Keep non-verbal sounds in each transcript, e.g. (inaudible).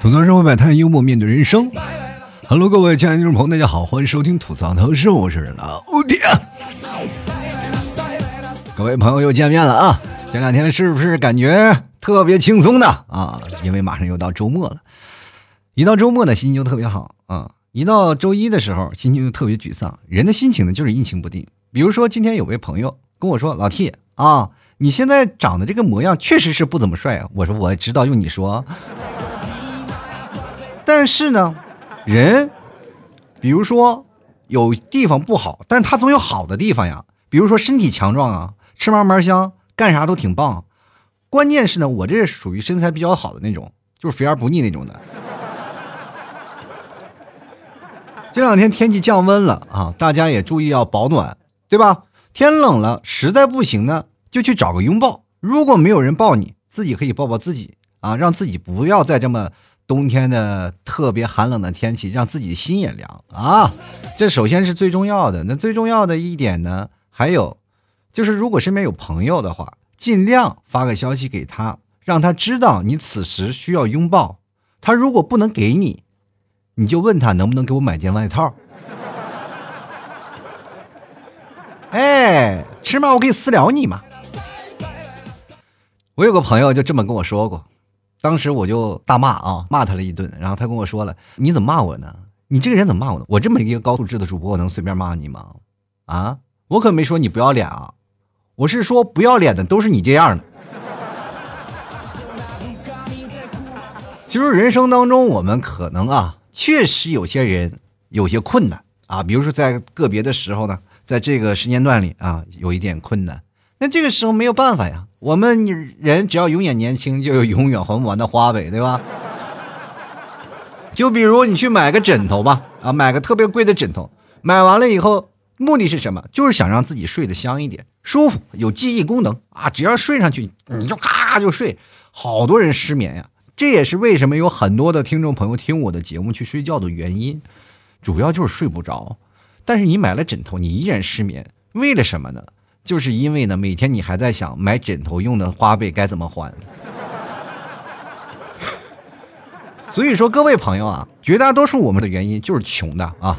吐槽生活百态，幽默面对人生。Hello，各位亲爱的听众朋友，大家好，欢迎收听吐槽头生，我是老铁。各位朋友又见面了啊！前两天是不是感觉特别轻松的啊？因为马上又到周末了，一到周末呢，心情就特别好啊。一到周一的时候，心情就特别沮丧。人的心情呢，就是阴晴不定。比如说，今天有位朋友跟我说：“老 T 啊，你现在长得这个模样确实是不怎么帅啊。”我说：“我知道，用你说。”但是呢，人，比如说有地方不好，但他总有好的地方呀。比如说身体强壮啊，吃嘛嘛香，干啥都挺棒。关键是呢，我这是属于身材比较好的那种，就是肥而不腻那种的。这两天天气降温了啊，大家也注意要保暖，对吧？天冷了，实在不行呢，就去找个拥抱。如果没有人抱你，自己可以抱抱自己啊，让自己不要再这么冬天的特别寒冷的天气，让自己的心也凉啊。这首先是最重要的。那最重要的一点呢，还有就是，如果身边有朋友的话，尽量发个消息给他，让他知道你此时需要拥抱。他如果不能给你，你就问他能不能给我买件外套？(laughs) 哎，起码我可以私聊你嘛。我有个朋友就这么跟我说过，当时我就大骂啊，骂他了一顿。然后他跟我说了：“你怎么骂我呢？你这个人怎么骂我呢？我这么一个高素质的主播，我能随便骂你吗？啊，我可没说你不要脸啊，我是说不要脸的都是你这样的。”其实人生当中，我们可能啊。确实有些人有些困难啊，比如说在个别的时候呢，在这个时间段里啊，有一点困难。那这个时候没有办法呀，我们人只要永远年轻，就有永远还不完的花呗，对吧？(laughs) 就比如你去买个枕头吧，啊，买个特别贵的枕头，买完了以后，目的是什么？就是想让自己睡得香一点，舒服，有记忆功能啊，只要睡上去，你就咔就睡。好多人失眠呀。这也是为什么有很多的听众朋友听我的节目去睡觉的原因，主要就是睡不着。但是你买了枕头，你依然失眠，为了什么呢？就是因为呢，每天你还在想买枕头用的花呗该怎么还。(laughs) 所以说，各位朋友啊，绝大多数我们的原因就是穷的啊。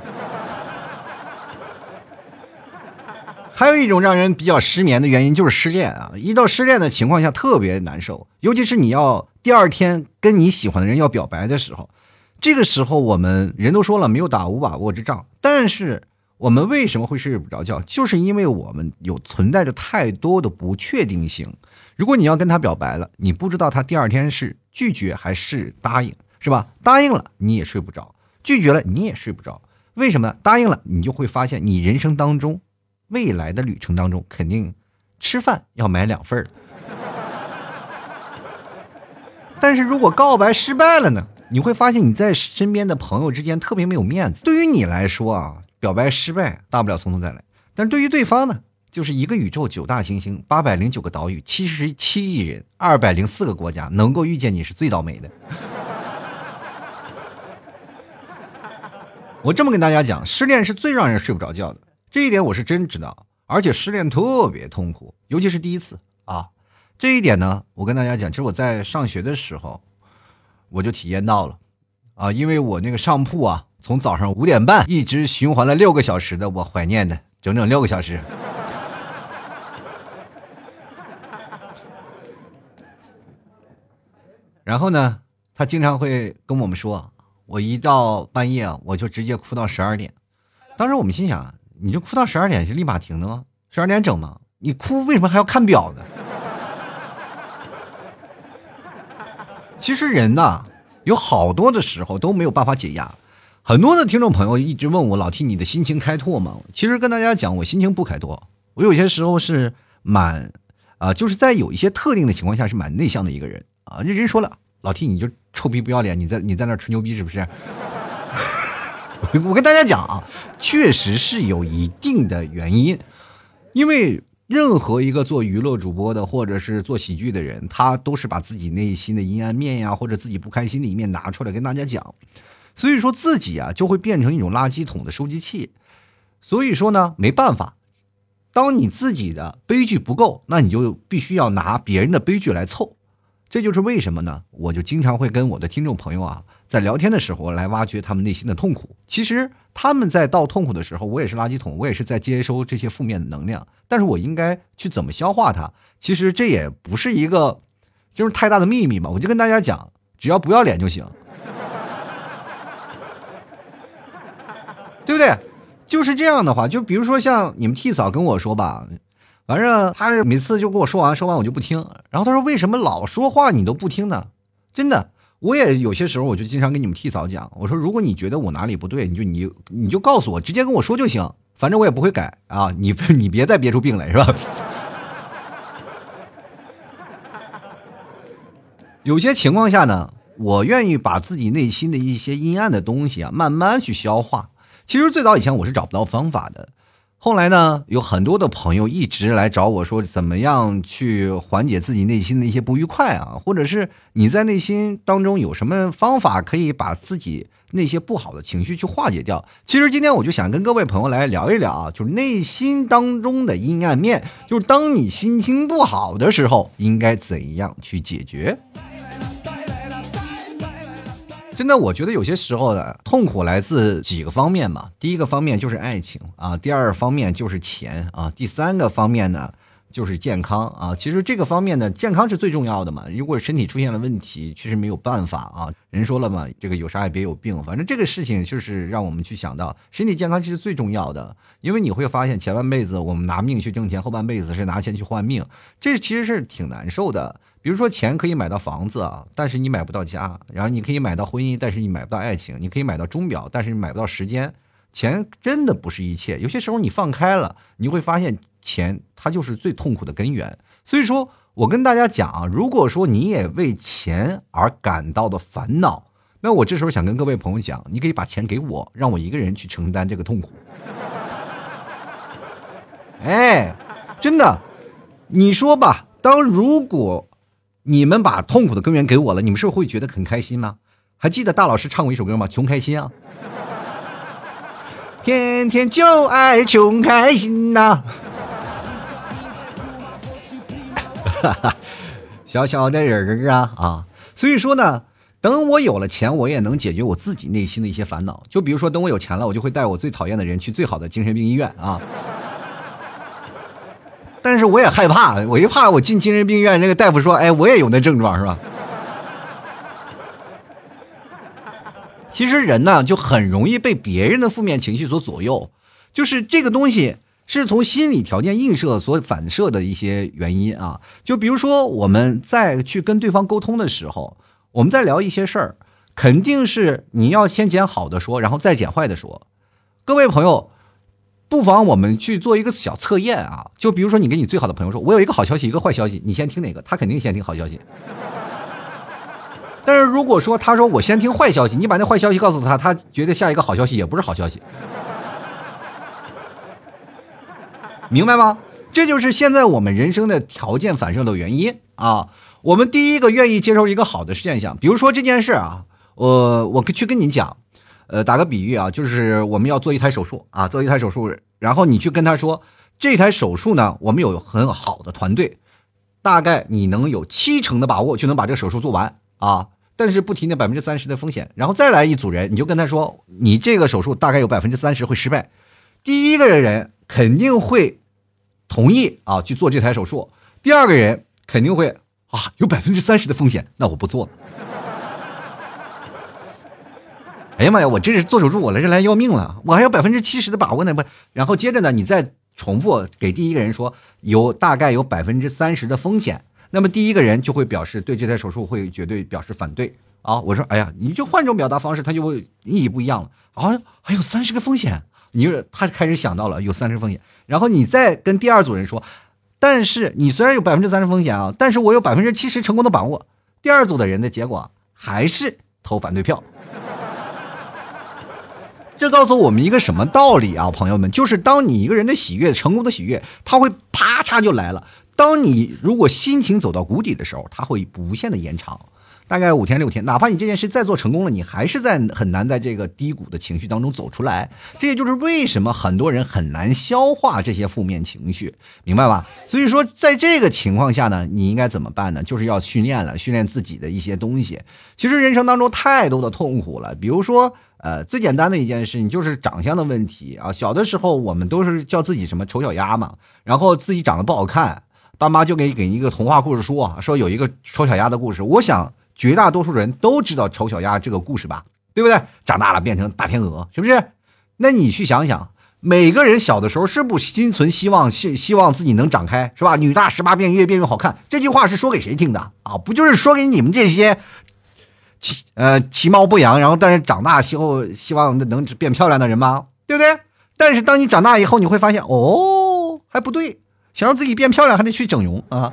还有一种让人比较失眠的原因就是失恋啊！一到失恋的情况下特别难受，尤其是你要第二天跟你喜欢的人要表白的时候，这个时候我们人都说了没有打无把握之仗，但是我们为什么会睡不着觉？就是因为我们有存在着太多的不确定性。如果你要跟他表白了，你不知道他第二天是拒绝还是答应，是吧？答应了你也睡不着，拒绝了你也睡不着。为什么？答应了你就会发现你人生当中。未来的旅程当中，肯定吃饭要买两份儿。但是如果告白失败了呢？你会发现你在身边的朋友之间特别没有面子。对于你来说啊，表白失败，大不了从头再来；但对于对方呢，就是一个宇宙九大行星，八百零九个岛屿，七十七亿人，二百零四个国家，能够遇见你是最倒霉的。我这么跟大家讲，失恋是最让人睡不着觉的。这一点我是真知道，而且失恋特别痛苦，尤其是第一次啊。这一点呢，我跟大家讲，其实我在上学的时候我就体验到了啊，因为我那个上铺啊，从早上五点半一直循环了六个小时的，我怀念的整整六个小时。(laughs) 然后呢，他经常会跟我们说，我一到半夜我就直接哭到十二点。当时我们心想。你就哭到十二点是立马停的吗？十二点整吗？你哭为什么还要看表呢？(laughs) 其实人呐，有好多的时候都没有办法解压。很多的听众朋友一直问我老替你的心情开拓吗？其实跟大家讲，我心情不开拓。我有些时候是蛮啊，就是在有一些特定的情况下是蛮内向的一个人啊。这人说了，老替你就臭逼不要脸，你在你在那吹牛逼是不是？(laughs) 我跟大家讲啊，确实是有一定的原因，因为任何一个做娱乐主播的或者是做喜剧的人，他都是把自己内心的阴暗面呀，或者自己不开心的一面拿出来跟大家讲，所以说自己啊就会变成一种垃圾桶的收集器，所以说呢没办法，当你自己的悲剧不够，那你就必须要拿别人的悲剧来凑。这就是为什么呢？我就经常会跟我的听众朋友啊，在聊天的时候来挖掘他们内心的痛苦。其实他们在倒痛苦的时候，我也是垃圾桶，我也是在接收这些负面的能量。但是我应该去怎么消化它？其实这也不是一个就是太大的秘密嘛。我就跟大家讲，只要不要脸就行，对不对？就是这样的话，就比如说像你们替嫂跟我说吧。反正他每次就跟我说完，说完我就不听。然后他说：“为什么老说话你都不听呢？”真的，我也有些时候我就经常跟你们替嫂讲，我说：“如果你觉得我哪里不对，你就你你就告诉我，直接跟我说就行，反正我也不会改啊。你 (laughs) 你别再憋出病来，是吧？” (laughs) 有些情况下呢，我愿意把自己内心的一些阴暗的东西啊，慢慢去消化。其实最早以前我是找不到方法的。后来呢，有很多的朋友一直来找我说，怎么样去缓解自己内心的一些不愉快啊？或者是你在内心当中有什么方法可以把自己那些不好的情绪去化解掉？其实今天我就想跟各位朋友来聊一聊啊，就是内心当中的阴暗面，就是当你心情不好的时候，应该怎样去解决？真的，我觉得有些时候的痛苦来自几个方面嘛。第一个方面就是爱情啊，第二方面就是钱啊，第三个方面呢就是健康啊。其实这个方面呢，健康是最重要的嘛。如果身体出现了问题，确实没有办法啊。人说了嘛，这个有啥也别有病。反正这个事情就是让我们去想到，身体健康其实最重要的。因为你会发现，前半辈子我们拿命去挣钱，后半辈子是拿钱去换命，这其实是挺难受的。比如说，钱可以买到房子啊，但是你买不到家；然后你可以买到婚姻，但是你买不到爱情；你可以买到钟表，但是你买不到时间。钱真的不是一切，有些时候你放开了，你会发现钱它就是最痛苦的根源。所以说我跟大家讲啊，如果说你也为钱而感到的烦恼，那我这时候想跟各位朋友讲，你可以把钱给我，让我一个人去承担这个痛苦。哎，真的，你说吧，当如果。你们把痛苦的根源给我了，你们是不是会觉得很开心吗？还记得大老师唱过一首歌吗？穷开心啊，天天就爱穷开心呐。(laughs) 小小的人儿啊啊，所以说呢，等我有了钱，我也能解决我自己内心的一些烦恼。就比如说，等我有钱了，我就会带我最讨厌的人去最好的精神病医院啊。但是我也害怕，我一怕我进精神病院，那个大夫说：“哎，我也有那症状，是吧？”其实人呢，就很容易被别人的负面情绪所左右，就是这个东西是从心理条件映射所反射的一些原因啊。就比如说，我们在去跟对方沟通的时候，我们在聊一些事儿，肯定是你要先捡好的说，然后再捡坏的说。各位朋友。不妨我们去做一个小测验啊，就比如说你跟你最好的朋友说，我有一个好消息，一个坏消息，你先听哪个？他肯定先听好消息。(laughs) 但是如果说他说我先听坏消息，你把那坏消息告诉他，他觉得下一个好消息也不是好消息，(laughs) 明白吗？这就是现在我们人生的条件反射的原因啊。我们第一个愿意接受一个好的现象，比如说这件事啊，我我去跟你讲。呃，打个比喻啊，就是我们要做一台手术啊，做一台手术，然后你去跟他说，这台手术呢，我们有很好的团队，大概你能有七成的把握就能把这个手术做完啊，但是不提那百分之三十的风险。然后再来一组人，你就跟他说，你这个手术大概有百分之三十会失败，第一个人肯定会同意啊去做这台手术，第二个人肯定会啊有百分之三十的风险，那我不做了。哎呀妈呀！我这是做手术，我来这来要命了，我还有百分之七十的把握呢不？然后接着呢，你再重复给第一个人说有大概有百分之三十的风险，那么第一个人就会表示对这台手术会绝对表示反对啊！我说哎呀，你就换种表达方式，他就会意义不一样了啊！还有三十个风险，你就他开始想到了有三十风险，然后你再跟第二组人说，但是你虽然有百分之三十风险啊，但是我有百分之七十成功的把握，第二组的人的结果还是投反对票。这告诉我们一个什么道理啊，朋友们？就是当你一个人的喜悦、成功的喜悦，它会啪嚓就来了。当你如果心情走到谷底的时候，它会无限的延长。大概五天六天，哪怕你这件事再做成功了，你还是在很难在这个低谷的情绪当中走出来。这也就是为什么很多人很难消化这些负面情绪，明白吧？所以说，在这个情况下呢，你应该怎么办呢？就是要训练了，训练自己的一些东西。其实人生当中太多的痛苦了，比如说，呃，最简单的一件事情就是长相的问题啊。小的时候我们都是叫自己什么丑小鸭嘛，然后自己长得不好看，爸妈就给给一个童话故事书啊，说有一个丑小鸭的故事。我想。绝大多数人都知道丑小鸭这个故事吧，对不对？长大了变成大天鹅，是不是？那你去想想，每个人小的时候是不心存希望，希希望自己能长开，是吧？女大十八变，越变越好看。这句话是说给谁听的啊？不就是说给你们这些其呃其貌不扬，然后但是长大以后希望能变漂亮的人吗？对不对？但是当你长大以后，你会发现哦，还不对，想让自己变漂亮，还得去整容啊。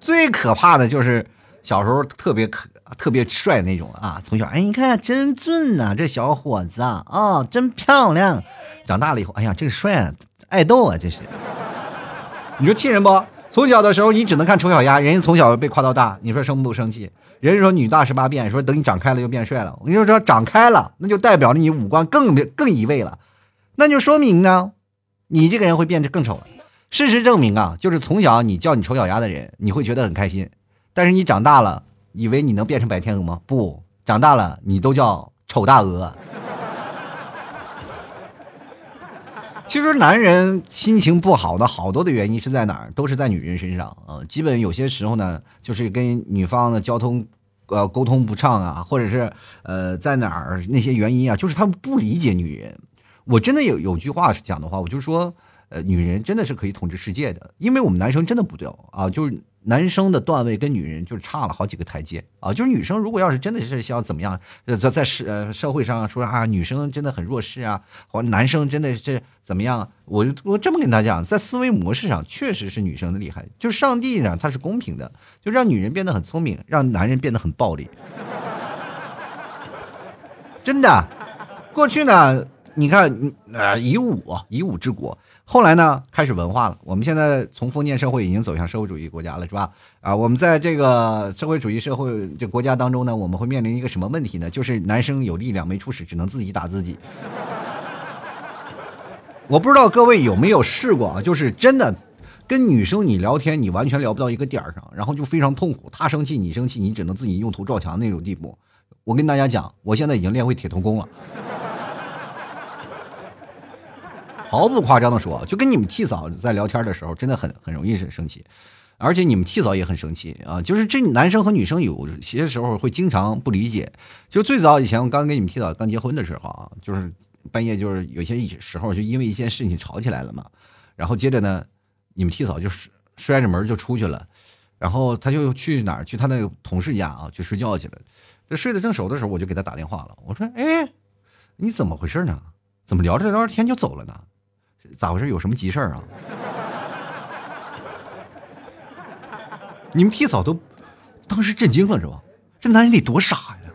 最可怕的就是小时候特别可特别帅那种啊，从小哎你看真俊呐，这小伙子啊啊真漂亮，长大了以后哎呀这个帅爱豆啊这是，你说气人不？从小的时候你只能看丑小鸭，人家从小被夸到大，你说生不生气？人家说女大十八变，说等你长开了就变帅了。我跟你说长开了，那就代表着你五官更更移位了，那就说明啊，你这个人会变得更丑了。事实证明啊，就是从小你叫你丑小鸭的人，你会觉得很开心。但是你长大了，以为你能变成白天鹅吗？不，长大了你都叫丑大鹅。其实男人心情不好的好多的原因是在哪儿？都是在女人身上啊。基本有些时候呢，就是跟女方的交通呃沟通不畅啊，或者是呃在哪儿那些原因啊，就是他们不理解女人。我真的有有句话讲的话，我就说。呃，女人真的是可以统治世界的，因为我们男生真的不掉啊，就是男生的段位跟女人就是差了好几个台阶啊。就是女生如果要是真的是想怎么样，在在社呃社会上说啊，女生真的很弱势啊，或男生真的是怎么样？我就我这么跟大家讲，在思维模式上确实是女生的厉害，就上帝呢他是公平的，就让女人变得很聪明，让男人变得很暴力。真的，过去呢，你看呃以武以武治国。后来呢，开始文化了。我们现在从封建社会已经走向社会主义国家了，是吧？啊，我们在这个社会主义社会这国家当中呢，我们会面临一个什么问题呢？就是男生有力量没出使，只能自己打自己。(laughs) 我不知道各位有没有试过啊？就是真的跟女生你聊天，你完全聊不到一个点儿上，然后就非常痛苦。她生气，你生气，你只能自己用头撞墙那种地步。我跟大家讲，我现在已经练会铁头功了。毫不夸张的说，就跟你们替嫂在聊天的时候，真的很很容易生生气，而且你们替嫂也很生气啊。就是这男生和女生有些时候会经常不理解。就最早以前我刚跟你们替嫂刚结婚的时候啊，就是半夜就是有些时候就因为一件事情吵起来了嘛。然后接着呢，你们替嫂就是摔着门就出去了，然后他就去哪儿去他那个同事家啊去睡觉去了。这睡得正熟的时候，我就给他打电话了。我说：“哎，你怎么回事呢？怎么聊着聊着天就走了呢？”咋回事？有什么急事儿啊？你们替嫂都当时震惊了，是吧？这男人得多傻呀！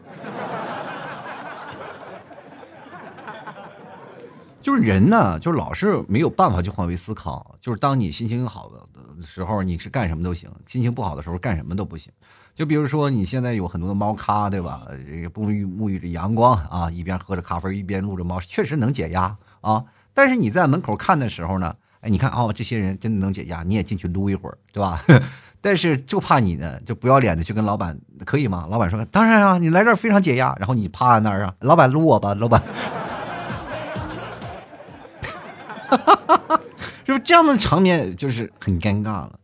就是人呢，就老是没有办法去换位思考。就是当你心情好的时候，你是干什么都行；心情不好的时候，干什么都不行。就比如说，你现在有很多的猫咖，对吧？这个沐浴沐浴着阳光啊，一边喝着咖啡，一边撸着猫，确实能解压啊。但是你在门口看的时候呢，哎，你看哦，这些人真的能解压，你也进去撸一会儿，对吧？(laughs) 但是就怕你呢，就不要脸的去跟老板，可以吗？老板说当然啊，你来这儿非常解压，然后你趴在那儿啊，老板撸我吧，老板，(laughs) 是不是这样的场面就是很尴尬了？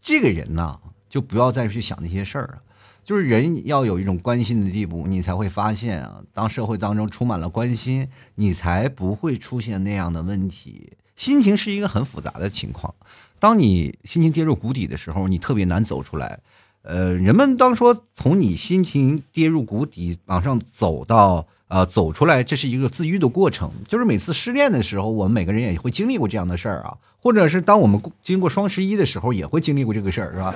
这个人呢，就不要再去想那些事儿了。就是人要有一种关心的地步，你才会发现啊，当社会当中充满了关心，你才不会出现那样的问题。心情是一个很复杂的情况，当你心情跌入谷底的时候，你特别难走出来。呃，人们当说从你心情跌入谷底往上走到呃走出来，这是一个自愈的过程。就是每次失恋的时候，我们每个人也会经历过这样的事儿啊，或者是当我们经过双十一的时候，也会经历过这个事儿，是吧？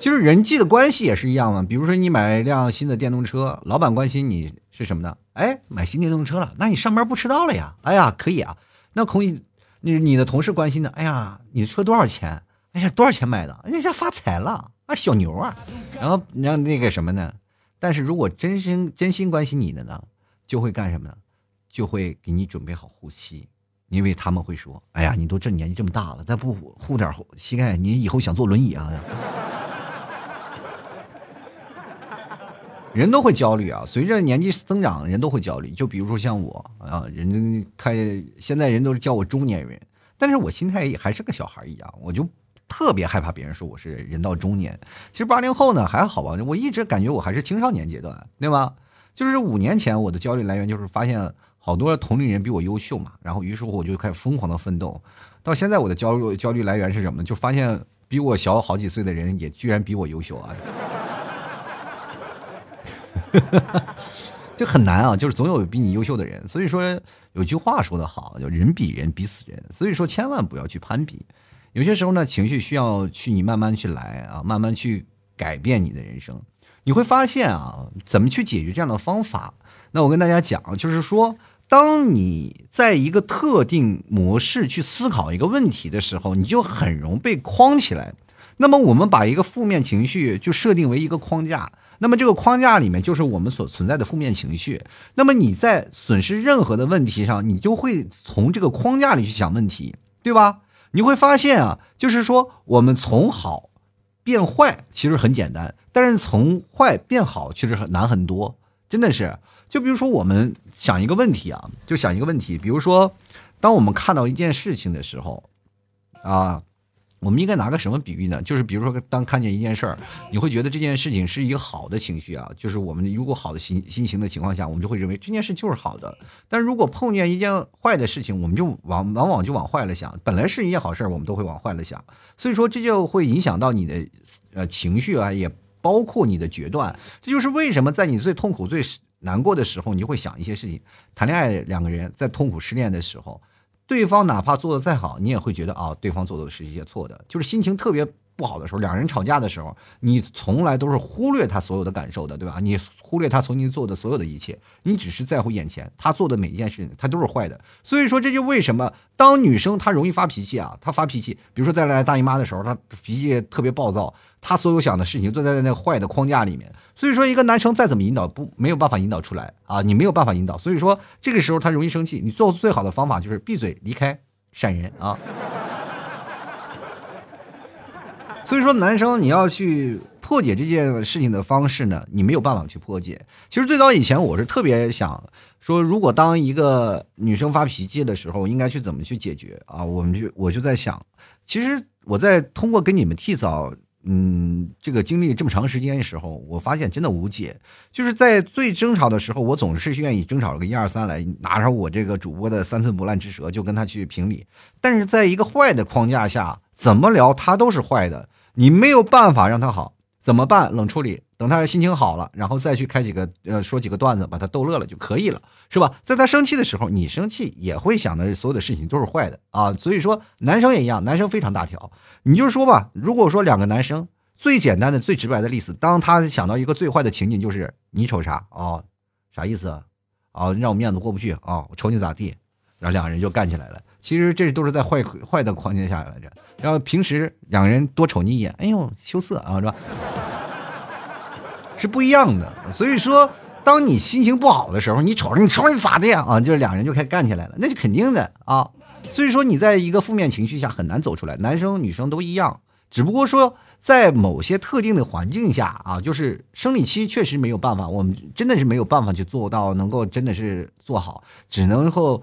就是人际的关系也是一样嘛，比如说你买一辆新的电动车，老板关心你是什么呢？哎，买新电动车了，那你上班不迟到了呀？哎呀，可以啊。那可以，你你的同事关心的，哎呀，你的车多少钱？哎呀，多少钱买的？人家发财了啊，小牛啊！然后让那个什么呢？但是如果真心真心关心你的呢，就会干什么呢？就会给你准备好护膝，因为他们会说，哎呀，你都这年纪这么大了，再不护点膝盖，你以后想坐轮椅啊？人都会焦虑啊，随着年纪增长，人都会焦虑。就比如说像我啊，人家看现在人都是叫我中年人，但是我心态也还是个小孩一样，我就特别害怕别人说我是人到中年。其实八零后呢还好吧，我一直感觉我还是青少年阶段，对吧？就是五年前我的焦虑来源就是发现好多同龄人比我优秀嘛，然后于是乎我就开始疯狂的奋斗。到现在我的焦虑焦虑来源是什么呢？就发现比我小好几岁的人也居然比我优秀啊！(laughs) 就很难啊，就是总有比你优秀的人。所以说有句话说得好，叫人比人比死人。所以说千万不要去攀比。有些时候呢，情绪需要去你慢慢去来啊，慢慢去改变你的人生。你会发现啊，怎么去解决这样的方法？那我跟大家讲，就是说，当你在一个特定模式去思考一个问题的时候，你就很容易被框起来。那么我们把一个负面情绪就设定为一个框架。那么这个框架里面就是我们所存在的负面情绪。那么你在损失任何的问题上，你就会从这个框架里去想问题，对吧？你会发现啊，就是说我们从好变坏其实很简单，但是从坏变好其实很难很多，真的是。就比如说我们想一个问题啊，就想一个问题，比如说当我们看到一件事情的时候，啊。我们应该拿个什么比喻呢？就是比如说，当看见一件事儿，你会觉得这件事情是一个好的情绪啊。就是我们如果好的心心情的情况下，我们就会认为这件事就是好的。但如果碰见一件坏的事情，我们就往往往就往坏了想。本来是一件好事儿，我们都会往坏了想。所以说，这就会影响到你的呃情绪啊，也包括你的决断。这就是为什么在你最痛苦、最难过的时候，你就会想一些事情。谈恋爱，两个人在痛苦失恋的时候。对方哪怕做的再好，你也会觉得啊，对方做的是一些错的。就是心情特别不好的时候，两人吵架的时候，你从来都是忽略他所有的感受的，对吧？你忽略他曾经做的所有的一切，你只是在乎眼前。他做的每一件事情，他都是坏的。所以说，这就为什么当女生她容易发脾气啊？她发脾气，比如说在来大姨妈的时候，她脾气特别暴躁，她所有想的事情都在那坏的框架里面。所以说，一个男生再怎么引导，不没有办法引导出来啊！你没有办法引导，所以说这个时候他容易生气。你做最好的方法就是闭嘴离开，闪人啊！所以说，男生你要去破解这件事情的方式呢，你没有办法去破解。其实最早以前我是特别想说，如果当一个女生发脾气的时候，应该去怎么去解决啊？我们就我就在想，其实我在通过跟你们替嫂。嗯，这个经历这么长时间的时候，我发现真的无解。就是在最争吵的时候，我总是愿意争吵个一二三来，拿上我这个主播的三寸不烂之舌，就跟他去评理。但是在一个坏的框架下，怎么聊他都是坏的，你没有办法让他好。怎么办？冷处理，等他心情好了，然后再去开几个呃说几个段子，把他逗乐了就可以了，是吧？在他生气的时候，你生气也会想的所有的事情都是坏的啊。所以说，男生也一样，男生非常大条。你就说吧，如果说两个男生最简单的、最直白的例子，当他想到一个最坏的情景，就是你瞅啥啊？啥意思啊？啊，让我面子过不去啊？我瞅你咋地？然后两个人就干起来了。其实这都是在坏坏的框架下来着，然后平时两个人多瞅你一眼，哎呦羞涩啊，是吧？是不一样的。所以说，当你心情不好的时候，你瞅着你瞅你咋的呀啊？就是两人就开始干起来了，那就肯定的啊。所以说，你在一个负面情绪下很难走出来，男生女生都一样，只不过说在某些特定的环境下啊，就是生理期确实没有办法，我们真的是没有办法去做到能够真的是做好，只能够。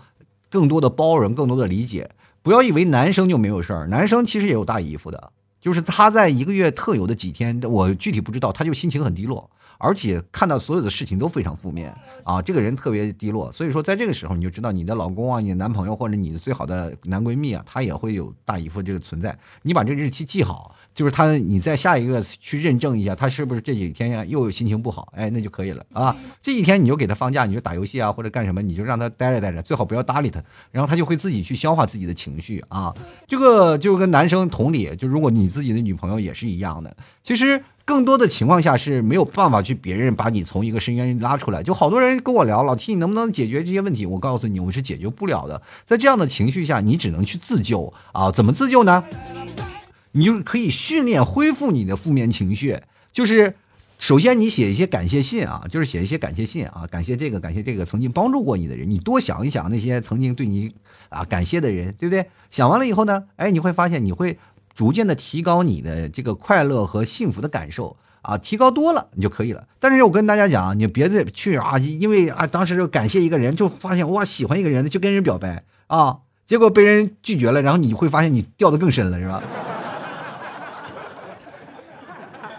更多的包容，更多的理解，不要以为男生就没有事儿，男生其实也有大姨夫的，就是他在一个月特有的几天，我具体不知道，他就心情很低落，而且看到所有的事情都非常负面。啊，这个人特别低落，所以说在这个时候你就知道你的老公啊，你的男朋友或者你的最好的男闺蜜啊，他也会有大姨夫这个存在，你把这日期记好。就是他，你在下一个去认证一下，他是不是这几天呀又有心情不好？哎，那就可以了啊。这几天你就给他放假，你就打游戏啊或者干什么，你就让他待着待着，最好不要搭理他，然后他就会自己去消化自己的情绪啊。这个就跟男生同理，就如果你自己的女朋友也是一样的，其实更多的情况下是没有办法去别人把你从一个深渊拉出来。就好多人跟我聊，老 T 你能不能解决这些问题？我告诉你，我是解决不了的。在这样的情绪下，你只能去自救啊！怎么自救呢？你就可以训练恢复你的负面情绪，就是首先你写一些感谢信啊，就是写一些感谢信啊，感谢这个感谢这个曾经帮助过你的人，你多想一想那些曾经对你啊感谢的人，对不对？想完了以后呢，哎，你会发现你会。逐渐的提高你的这个快乐和幸福的感受啊，提高多了你就可以了。但是我跟大家讲，你别再去啊，因为啊当时就感谢一个人，就发现哇喜欢一个人，就跟人表白啊，结果被人拒绝了，然后你会发现你掉的更深了，是吧？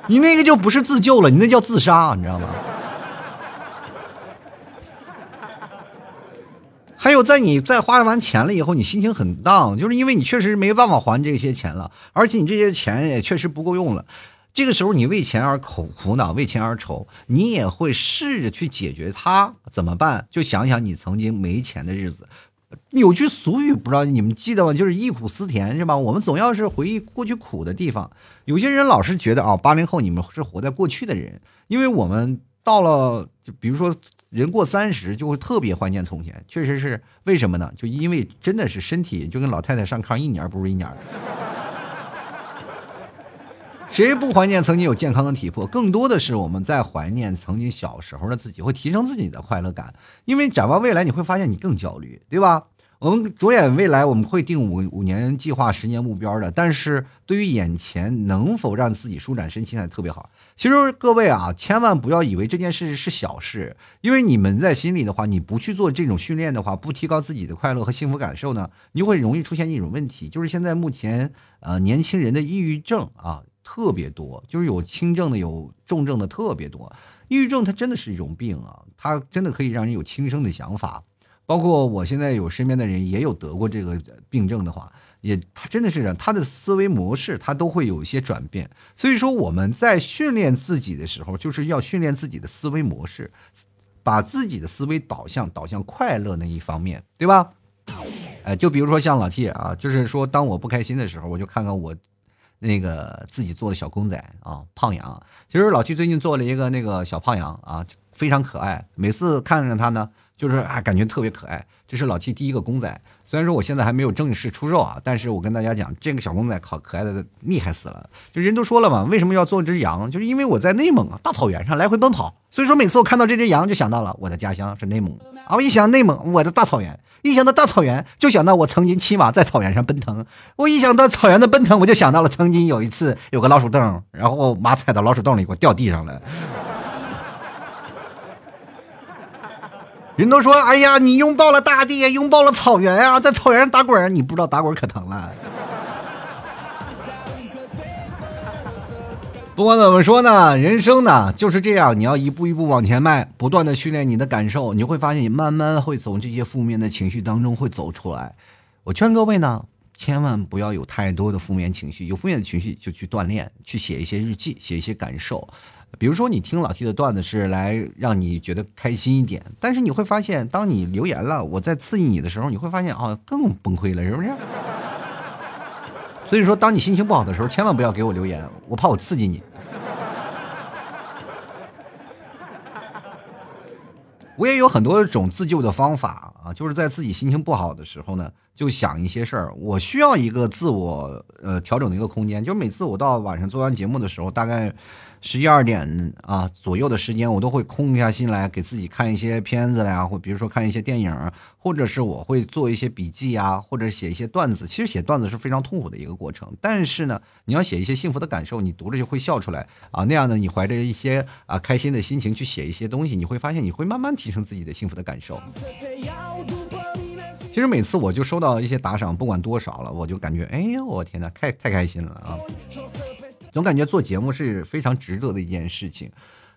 你那个就不是自救了，你那叫自杀，你知道吗？还有，在你在花完钱了以后，你心情很荡，就是因为你确实没办法还这些钱了，而且你这些钱也确实不够用了。这个时候，你为钱而苦苦恼，为钱而愁，你也会试着去解决它，怎么办？就想想你曾经没钱的日子。有句俗语，不知道你们记得吗？就是“忆苦思甜”，是吧？我们总要是回忆过去苦的地方。有些人老是觉得啊，八零后你们是活在过去的人，因为我们到了，就比如说。人过三十就会特别怀念从前，确实是为什么呢？就因为真的是身体就跟老太太上炕，一年不如一年。谁不怀念曾经有健康的体魄？更多的是我们在怀念曾经小时候的自己，会提升自己的快乐感。因为展望未来，你会发现你更焦虑，对吧？我们着眼未来，我们会定五五年计划、十年目标的。但是对于眼前能否让自己舒展身心，还特别好。其实各位啊，千万不要以为这件事是小事，因为你们在心里的话，你不去做这种训练的话，不提高自己的快乐和幸福感受呢，你会容易出现一种问题，就是现在目前呃年轻人的抑郁症啊特别多，就是有轻症的，有重症的特别多。抑郁症它真的是一种病啊，它真的可以让人有轻生的想法。包括我现在有身边的人也有得过这个病症的话，也他真的是这样他的思维模式他都会有一些转变。所以说我们在训练自己的时候，就是要训练自己的思维模式，把自己的思维导向导向快乐那一方面，对吧？哎，就比如说像老 T 啊，就是说当我不开心的时候，我就看看我那个自己做的小公仔啊，胖羊。其实老 T 最近做了一个那个小胖羊啊，非常可爱，每次看着他呢。就是啊，感觉特别可爱。这是老七第一个公仔，虽然说我现在还没有正式出售啊，但是我跟大家讲，这个小公仔可可爱的厉害死了。就人都说了嘛，为什么要做只羊？就是因为我在内蒙啊大草原上来回奔跑，所以说每次我看到这只羊，就想到了我的家乡是内蒙啊。我一想内蒙，我的大草原，一想到大草原，就想到我曾经骑马在草原上奔腾。我一想到草原的奔腾，我就想到了曾经有一次有个老鼠洞，然后马踩到老鼠洞里，给我掉地上了。人都说：“哎呀，你拥抱了大地，拥抱了草原啊，在草原上打滚你不知道打滚可疼了。”不管怎么说呢，人生呢就是这样，你要一步一步往前迈，不断的训练你的感受，你会发现你慢慢会从这些负面的情绪当中会走出来。我劝各位呢，千万不要有太多的负面情绪，有负面的情绪就去锻炼，去写一些日记，写一些感受。比如说，你听老 T 的段子是来让你觉得开心一点，但是你会发现，当你留言了，我在刺激你的时候，你会发现啊，更崩溃了，是不是？所以说，当你心情不好的时候，千万不要给我留言，我怕我刺激你。我也有很多种自救的方法啊，就是在自己心情不好的时候呢，就想一些事儿。我需要一个自我呃调整的一个空间，就是每次我到晚上做完节目的时候，大概。十一二点啊左右的时间，我都会空下心来给自己看一些片子呀，或比如说看一些电影，或者是我会做一些笔记呀，或者写一些段子。其实写段子是非常痛苦的一个过程，但是呢，你要写一些幸福的感受，你读着就会笑出来啊。那样呢，你怀着一些啊开心的心情去写一些东西，你会发现你会慢慢提升自己的幸福的感受。其实每次我就收到一些打赏，不管多少了，我就感觉哎呦我天哪，太太开心了啊！总感觉做节目是非常值得的一件事情，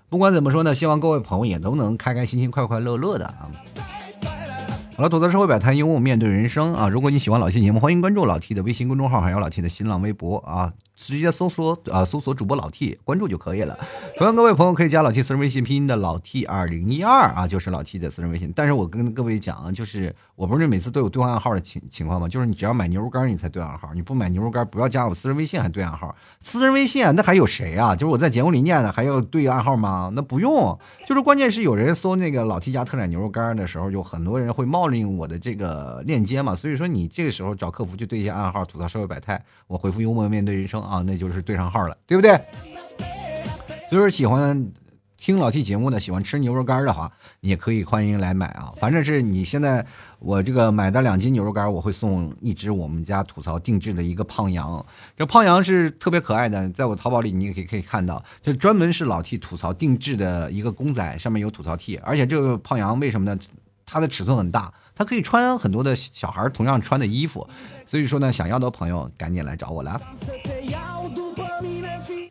不管怎么说呢，希望各位朋友也都能开开心心、快快乐乐的啊。好了，吐槽社会百态，幽默面对人生啊。如果你喜欢老 T 节目，欢迎关注老 T 的微信公众号，还有老 T 的新浪微博啊。直接搜索啊，搜索主播老 T，关注就可以了。同样，各位朋友可以加老 T 私人微信，拼音的老 T 二零一二啊，就是老 T 的私人微信。但是我跟各位讲啊，就是我不是每次都有兑换暗号的情情况吗？就是你只要买牛肉干你才兑暗号，你不买牛肉干不要加我私人微信还兑暗号。私人微信啊，那还有谁啊？就是我在节目里念的还要兑暗号吗？那不用，就是关键是有人搜那个老 T 家特产牛肉干的时候，有很多人会冒领我的这个链接嘛，所以说你这个时候找客服去对一下暗号，吐槽社会百态，我回复幽默面对人生啊，那就是对上号了，对不对？就是喜欢听老 T 节目的，喜欢吃牛肉干的话，也可以欢迎来买啊。反正是你现在我这个买的两斤牛肉干，我会送一只我们家吐槽定制的一个胖羊。这胖羊是特别可爱的，在我淘宝里你也可以可以看到，就专门是老 T 吐槽定制的一个公仔，上面有吐槽 T。而且这个胖羊为什么呢？它的尺寸很大，它可以穿很多的小孩同样穿的衣服。所以说呢，想要的朋友赶紧来找我来。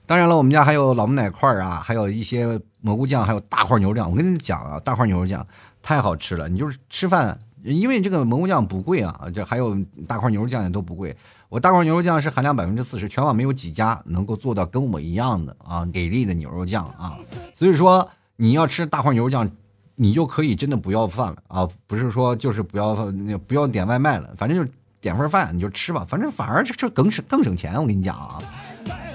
当然了，我们家还有老母奶块啊，还有一些蘑菇酱，还有大块牛肉酱。我跟你讲啊，大块牛肉酱太好吃了。你就是吃饭，因为这个蘑菇酱不贵啊，这还有大块牛肉酱也都不贵。我大块牛肉酱是含量百分之四十，全网没有几家能够做到跟我一样的啊给力的牛肉酱啊。所以说你要吃大块牛肉酱，你就可以真的不要饭了啊，不是说就是不要不要点外卖了，反正就点份饭你就吃吧，反正反而这这更省更省钱。我跟你讲啊。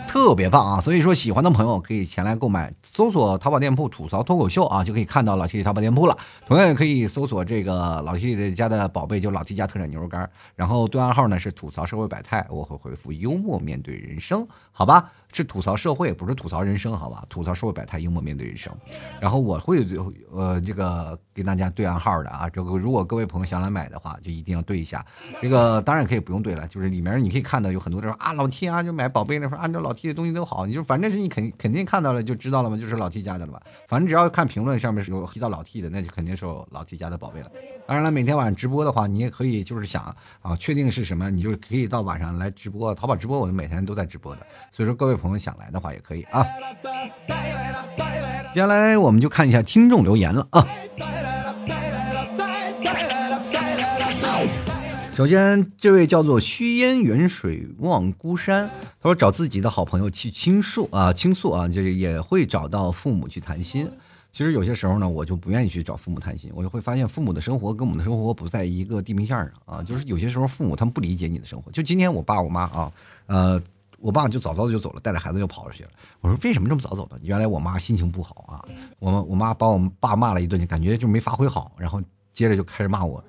特别棒啊！所以说喜欢的朋友可以前来购买，搜索淘宝店铺“吐槽脱口秀”啊，就可以看到老 T 淘宝店铺了。同样也可以搜索这个老 T 家的宝贝，就老 T 家特产牛肉干。然后对暗号呢是吐槽社会百态，我会回复幽默面对人生，好吧？是吐槽社会，不是吐槽人生，好吧？吐槽社会百态，幽默面对人生。然后我会呃这个给大家对暗号的啊，这个如果各位朋友想来买的话，就一定要对一下。这个当然可以不用对了，就是里面你可以看到有很多人说啊老 T 啊就买宝贝那时候按照老 T 的东西都好，你就反正是你肯肯定看到了就知道了嘛，就是老 T 家的了吧？反正只要看评论上面有提到老 T 的，那就肯定是老 T 家的宝贝了。当然了，每天晚上直播的话，你也可以就是想啊确定是什么，你就可以到晚上来直播。淘宝直播我们每天都在直播的，所以说各位朋友想来的话也。可以啊，接下来我们就看一下听众留言了啊。首先，这位叫做虚烟远水望孤山，他说找自己的好朋友去倾诉啊，倾诉啊，就是也会找到父母去谈心。其实有些时候呢，我就不愿意去找父母谈心，我就会发现父母的生活跟我们的生活不在一个地平线上啊。就是有些时候父母他们不理解你的生活。就今天我爸我妈啊，呃。我爸就早早的就走了，带着孩子就跑出去了。我说为什么这么早走的？原来我妈心情不好啊，我们我妈把我爸骂了一顿，就感觉就没发挥好，然后接着就开始骂我。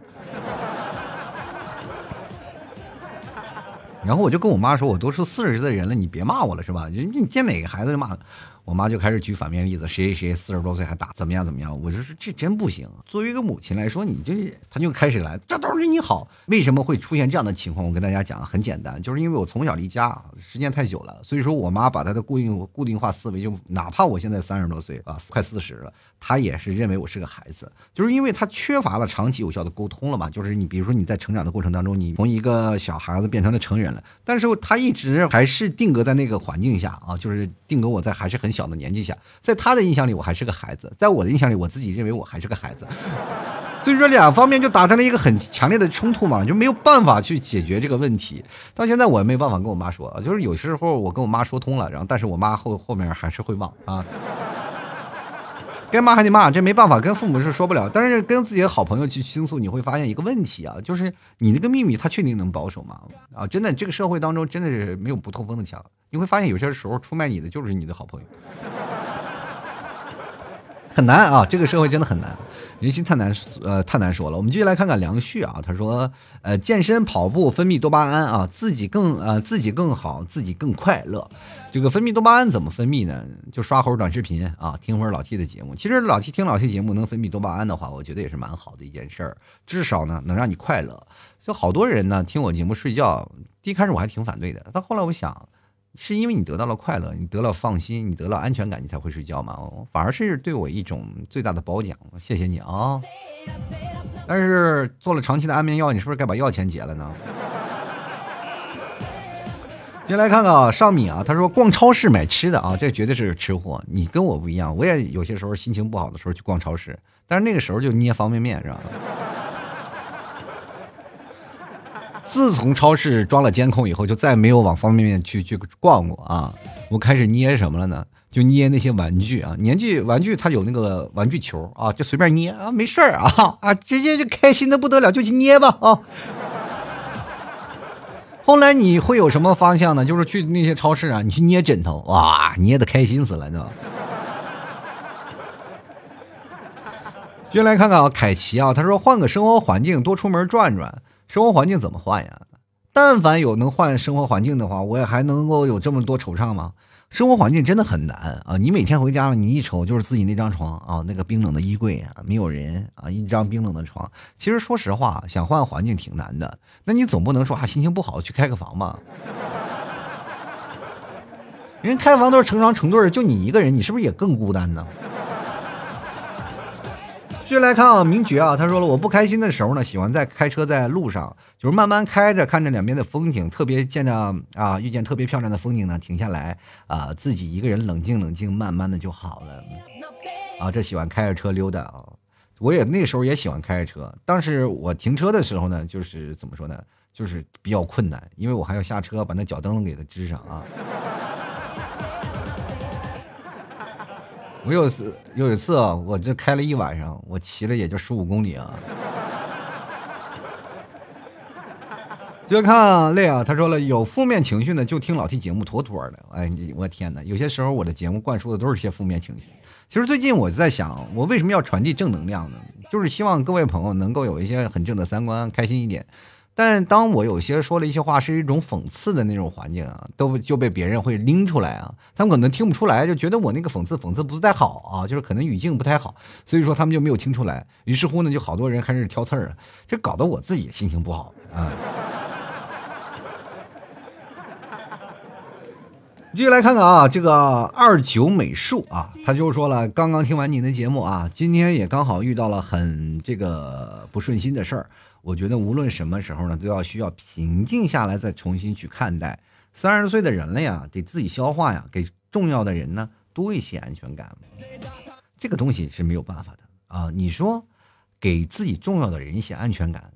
然后我就跟我妈说，我都是四十岁的人了，你别骂我了，是吧？你你见哪个孩子就骂。我妈就开始举反面例子，谁谁谁四十多岁还打，怎么样怎么样？我就说这真不行。作为一个母亲来说，你这她就开始来，这都是你好。为什么会出现这样的情况？我跟大家讲，很简单，就是因为我从小离家时间太久了，所以说我妈把她的固定固定化思维，就哪怕我现在三十多岁啊，快四十了，她也是认为我是个孩子，就是因为她缺乏了长期有效的沟通了嘛。就是你比如说你在成长的过程当中，你从一个小孩子变成了成人了，但是她一直还是定格在那个环境下啊，就是定格我在还是很。小的年纪下，在他的印象里我还是个孩子，在我的印象里我自己认为我还是个孩子，所以说两方面就打成了一个很强烈的冲突嘛，就没有办法去解决这个问题。到现在我也没办法跟我妈说，就是有时候我跟我妈说通了，然后但是我妈后后面还是会忘啊。该骂还得骂，这没办法，跟父母是说不了。但是跟自己的好朋友去倾诉，你会发现一个问题啊，就是你那个秘密，他确定能保守吗？啊，真的，这个社会当中真的是没有不透风的墙。你会发现有些时候出卖你的就是你的好朋友，很难啊，这个社会真的很难。人心太难，呃，太难说了。我们继续来看看梁旭啊，他说，呃，健身跑步分泌多巴胺啊，自己更呃自己更好，自己更快乐。这个分泌多巴胺怎么分泌呢？就刷会儿短视频啊，听会儿老 T 的节目。其实老 T 听老 T 节目能分泌多巴胺的话，我觉得也是蛮好的一件事儿，至少呢能让你快乐。就好多人呢听我节目睡觉，第一开始我还挺反对的，但后来我想。是因为你得到了快乐，你得了放心，你得了安全感，你才会睡觉吗？反而是对我一种最大的褒奖，谢谢你啊！但是做了长期的安眠药，你是不是该把药钱结了呢？先来看看啊，上米啊，他说逛超市买吃的啊，这绝对是吃货。你跟我不一样，我也有些时候心情不好的时候去逛超市，但是那个时候就捏方便面是吧？自从超市装了监控以后，就再没有往方便面去去逛过啊！我开始捏什么了呢？就捏那些玩具啊，年纪玩具它有那个玩具球啊，就随便捏啊，没事儿啊啊，直接就开心的不得了，就去捏吧啊！后来你会有什么方向呢？就是去那些超市啊，你去捏枕头，哇，捏的开心死了，吧？接下来看看啊，凯奇啊，他说换个生活环境，多出门转转。生活环境怎么换呀？但凡有能换生活环境的话，我也还能够有这么多惆怅吗？生活环境真的很难啊！你每天回家了，你一瞅就是自己那张床啊，那个冰冷的衣柜啊，没有人啊，一张冰冷的床。其实说实话，想换环境挺难的。那你总不能说啊，心情不好去开个房吧？(laughs) 人开房都是成双成对就你一个人，你是不是也更孤单呢？继续来看啊，名爵啊，他说了，我不开心的时候呢，喜欢在开车在路上，就是慢慢开着，看着两边的风景，特别见着啊，遇见特别漂亮的风景呢，停下来啊，自己一个人冷静冷静，慢慢的就好了。啊，这喜欢开着车溜达啊，我也那时候也喜欢开着车，但是我停车的时候呢，就是怎么说呢，就是比较困难，因为我还要下车把那脚蹬给它支上啊。我有次有一次啊，我这开了一晚上，我骑了也就十五公里啊。就看累啊，他说了，有负面情绪呢，就听老 T 节目妥妥的。哎，我天哪，有些时候我的节目灌输的都是些负面情绪。其实最近我在想，我为什么要传递正能量呢？就是希望各位朋友能够有一些很正的三观，开心一点。但是当我有些说了一些话是一种讽刺的那种环境啊，都就被别人会拎出来啊，他们可能听不出来，就觉得我那个讽刺讽刺不太好啊，就是可能语境不太好，所以说他们就没有听出来。于是乎呢，就好多人开始挑刺儿啊，这搞得我自己心情不好啊。继续来看看啊，这个二九美术啊，他就说了，刚刚听完您的节目啊，今天也刚好遇到了很这个不顺心的事儿。我觉得无论什么时候呢，都要需要平静下来，再重新去看待。三十岁的人了呀，得自己消化呀，给重要的人呢多一些安全感。这个东西是没有办法的啊！你说给自己重要的人一些安全感，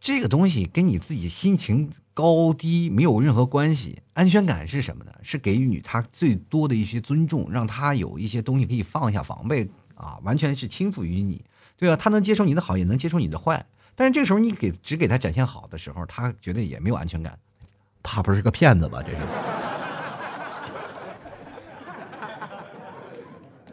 这个东西跟你自己心情高低没有任何关系。安全感是什么呢？是给予他最多的一些尊重，让他有一些东西可以放下防备啊，完全是倾覆于你。对啊，他能接受你的好，也能接受你的坏。但是这个时候你给只给他展现好的时候，他觉得也没有安全感，怕不是个骗子吧？这是。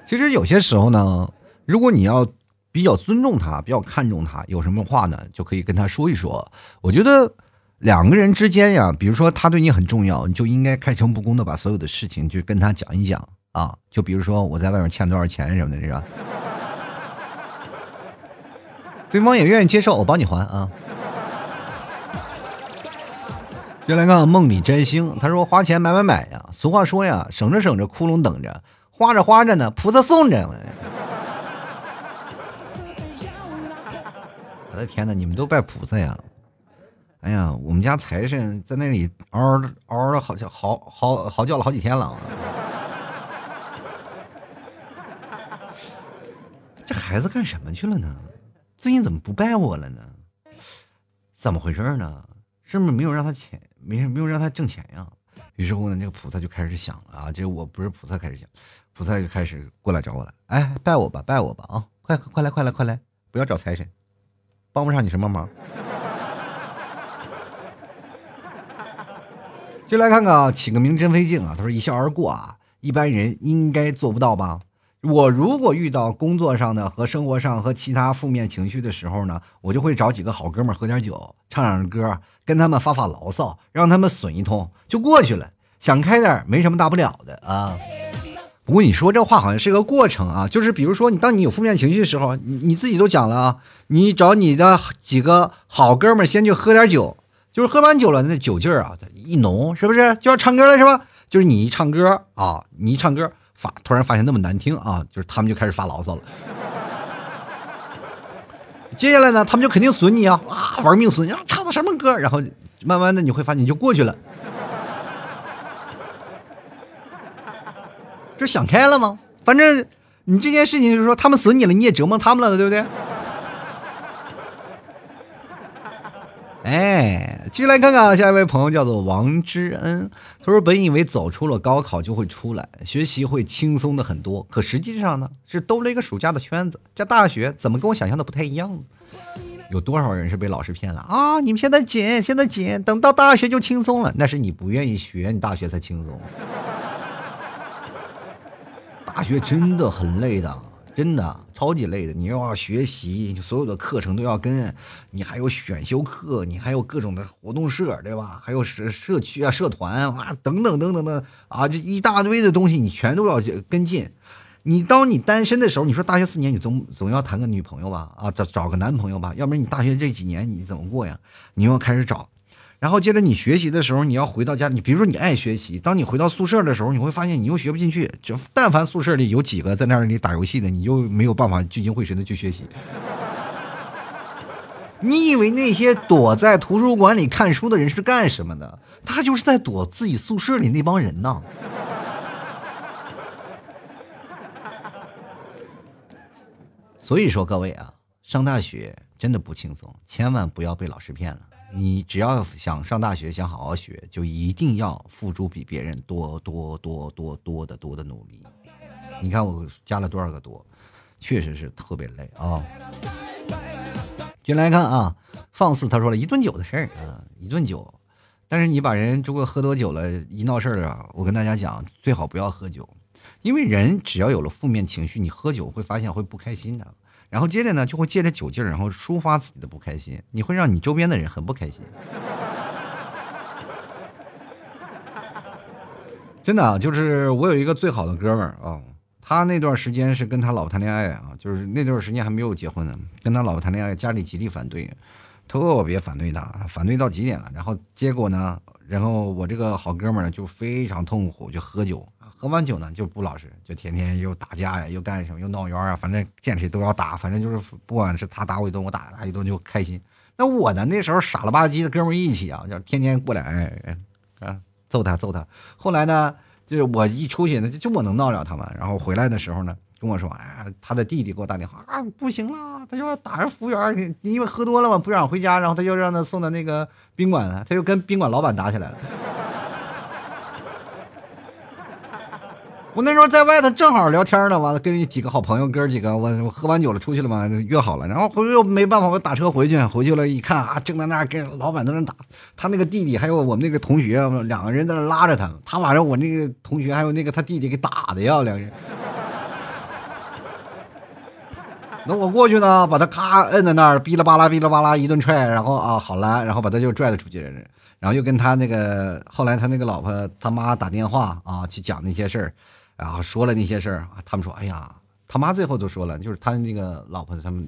其实有些时候呢，如果你要比较尊重他，比较看重他，有什么话呢，就可以跟他说一说。我觉得两个人之间呀，比如说他对你很重要，你就应该开诚布公的把所有的事情就跟他讲一讲啊。就比如说我在外面欠多少钱什么的，是吧？对方也愿意接受，我帮你还啊。就来看梦里摘星，他说花钱买买买呀。俗话说呀，省着省着窟窿等着，花着花着呢，菩萨送着。(laughs) 我的天哪，你们都拜菩萨呀？哎呀，我们家财神在那里嗷嗷嗷的，好像嚎嚎嚎叫了好几天了。这孩子干什么去了呢？最近怎么不拜我了呢？怎么回事呢？是不是没有让他钱，没没有让他挣钱呀？于是乎呢，那个菩萨就开始想了啊，这我不是菩萨开始想，菩萨就开始过来找我了。哎，拜我吧，拜我吧啊！快快快来，快来，快来！不要找财神，帮不上你什么忙。(laughs) 就来看看啊，起个名真费劲啊。他说一笑而过啊，一般人应该做不到吧？我如果遇到工作上的和生活上和其他负面情绪的时候呢，我就会找几个好哥们喝点酒，唱唱歌，跟他们发发牢骚，让他们损一通就过去了。想开点，没什么大不了的啊。不过你说这话好像是个过程啊，就是比如说你当你有负面情绪的时候，你你自己都讲了啊，你找你的几个好哥们先去喝点酒，就是喝完酒了那酒劲儿啊一浓，是不是就要唱歌了是吧？就是你一唱歌啊，你一唱歌。发突然发现那么难听啊，就是他们就开始发牢骚了。接下来呢，他们就肯定损你啊，啊，玩命损你，啊唱的什么歌？然后慢慢的你会发现你就过去了，这想开了吗？反正你这件事情就是说，他们损你了，你也折磨他们了，对不对？哎，继续来看看啊下一位朋友，叫做王之恩。他说：“本以为走出了高考就会出来，学习会轻松的很多，可实际上呢，是兜了一个暑假的圈子。这大学怎么跟我想象的不太一样呢？有多少人是被老师骗了啊？你们现在紧，现在紧，等到大学就轻松了。那是你不愿意学，你大学才轻松。大学真的很累的。”真的超级累的，你又要学习，所有的课程都要跟，你还有选修课，你还有各种的活动社，对吧？还有社社区啊、社团啊等等等等的啊，这一大堆的东西你全都要跟进。你当你单身的时候，你说大学四年你总总要谈个女朋友吧？啊，找找个男朋友吧？要不然你大学这几年你怎么过呀？你又要开始找。然后接着你学习的时候，你要回到家，你比如说你爱学习，当你回到宿舍的时候，你会发现你又学不进去。就但凡宿舍里有几个在那里打游戏的，你就没有办法聚精会神的去学习。你以为那些躲在图书馆里看书的人是干什么的？他就是在躲自己宿舍里那帮人呢。所以说各位啊，上大学真的不轻松，千万不要被老师骗了。你只要想上大学，想好好学，就一定要付出比别人多多多多多的多的努力。你看我加了多少个多，确实是特别累啊。进来看啊，放肆他说了一顿酒的事儿啊，一顿酒。但是你把人如果喝多酒了，一闹事儿啊，我跟大家讲，最好不要喝酒，因为人只要有了负面情绪，你喝酒会发现会不开心的。然后接着呢，就会借着酒劲儿，然后抒发自己的不开心，你会让你周边的人很不开心。真的啊，就是我有一个最好的哥们儿啊，他那段时间是跟他老婆谈恋爱啊，就是那段时间还没有结婚呢，跟他老婆谈恋爱，家里极力反对，特别反对他，反对到极点了。然后结果呢，然后我这个好哥们儿呢就非常痛苦，就喝酒。喝完酒呢就不老实，就天天又打架呀，又干什么，又闹冤啊，反正见谁都要打，反正就是不管是他打我一顿，我打他一顿就开心。那我呢，那时候傻了吧唧的哥们一起啊，就天天过来，啊，揍他揍他。后来呢，就是我一出去，那就我能闹了他们。然后回来的时候呢，跟我说，哎，他的弟弟给我打电话啊，不行了，他就要打人服务员，因为喝多了嘛，不想回家，然后他就让他送到那个宾馆了，他就跟宾馆老板打起来了。我那时候在外头正好聊天呢，完了跟几个好朋友哥几个，我我喝完酒了出去了嘛，约好了，然后回又没办法，我打车回去，回去了一看啊，正在那跟老板在那打，他那个弟弟还有我们那个同学两个人在那拉着他，他把我那个同学还有那个他弟弟给打的呀，两个人。那我过去呢，把他咔摁在那儿，哔啦吧啦哔啦吧啦一顿踹，然后啊好了，然后把他就拽了出去，然后又跟他那个后来他那个老婆他妈打电话啊去讲那些事儿。然后说了那些事儿，他们说：“哎呀，他妈最后都说了，就是他那个老婆，他们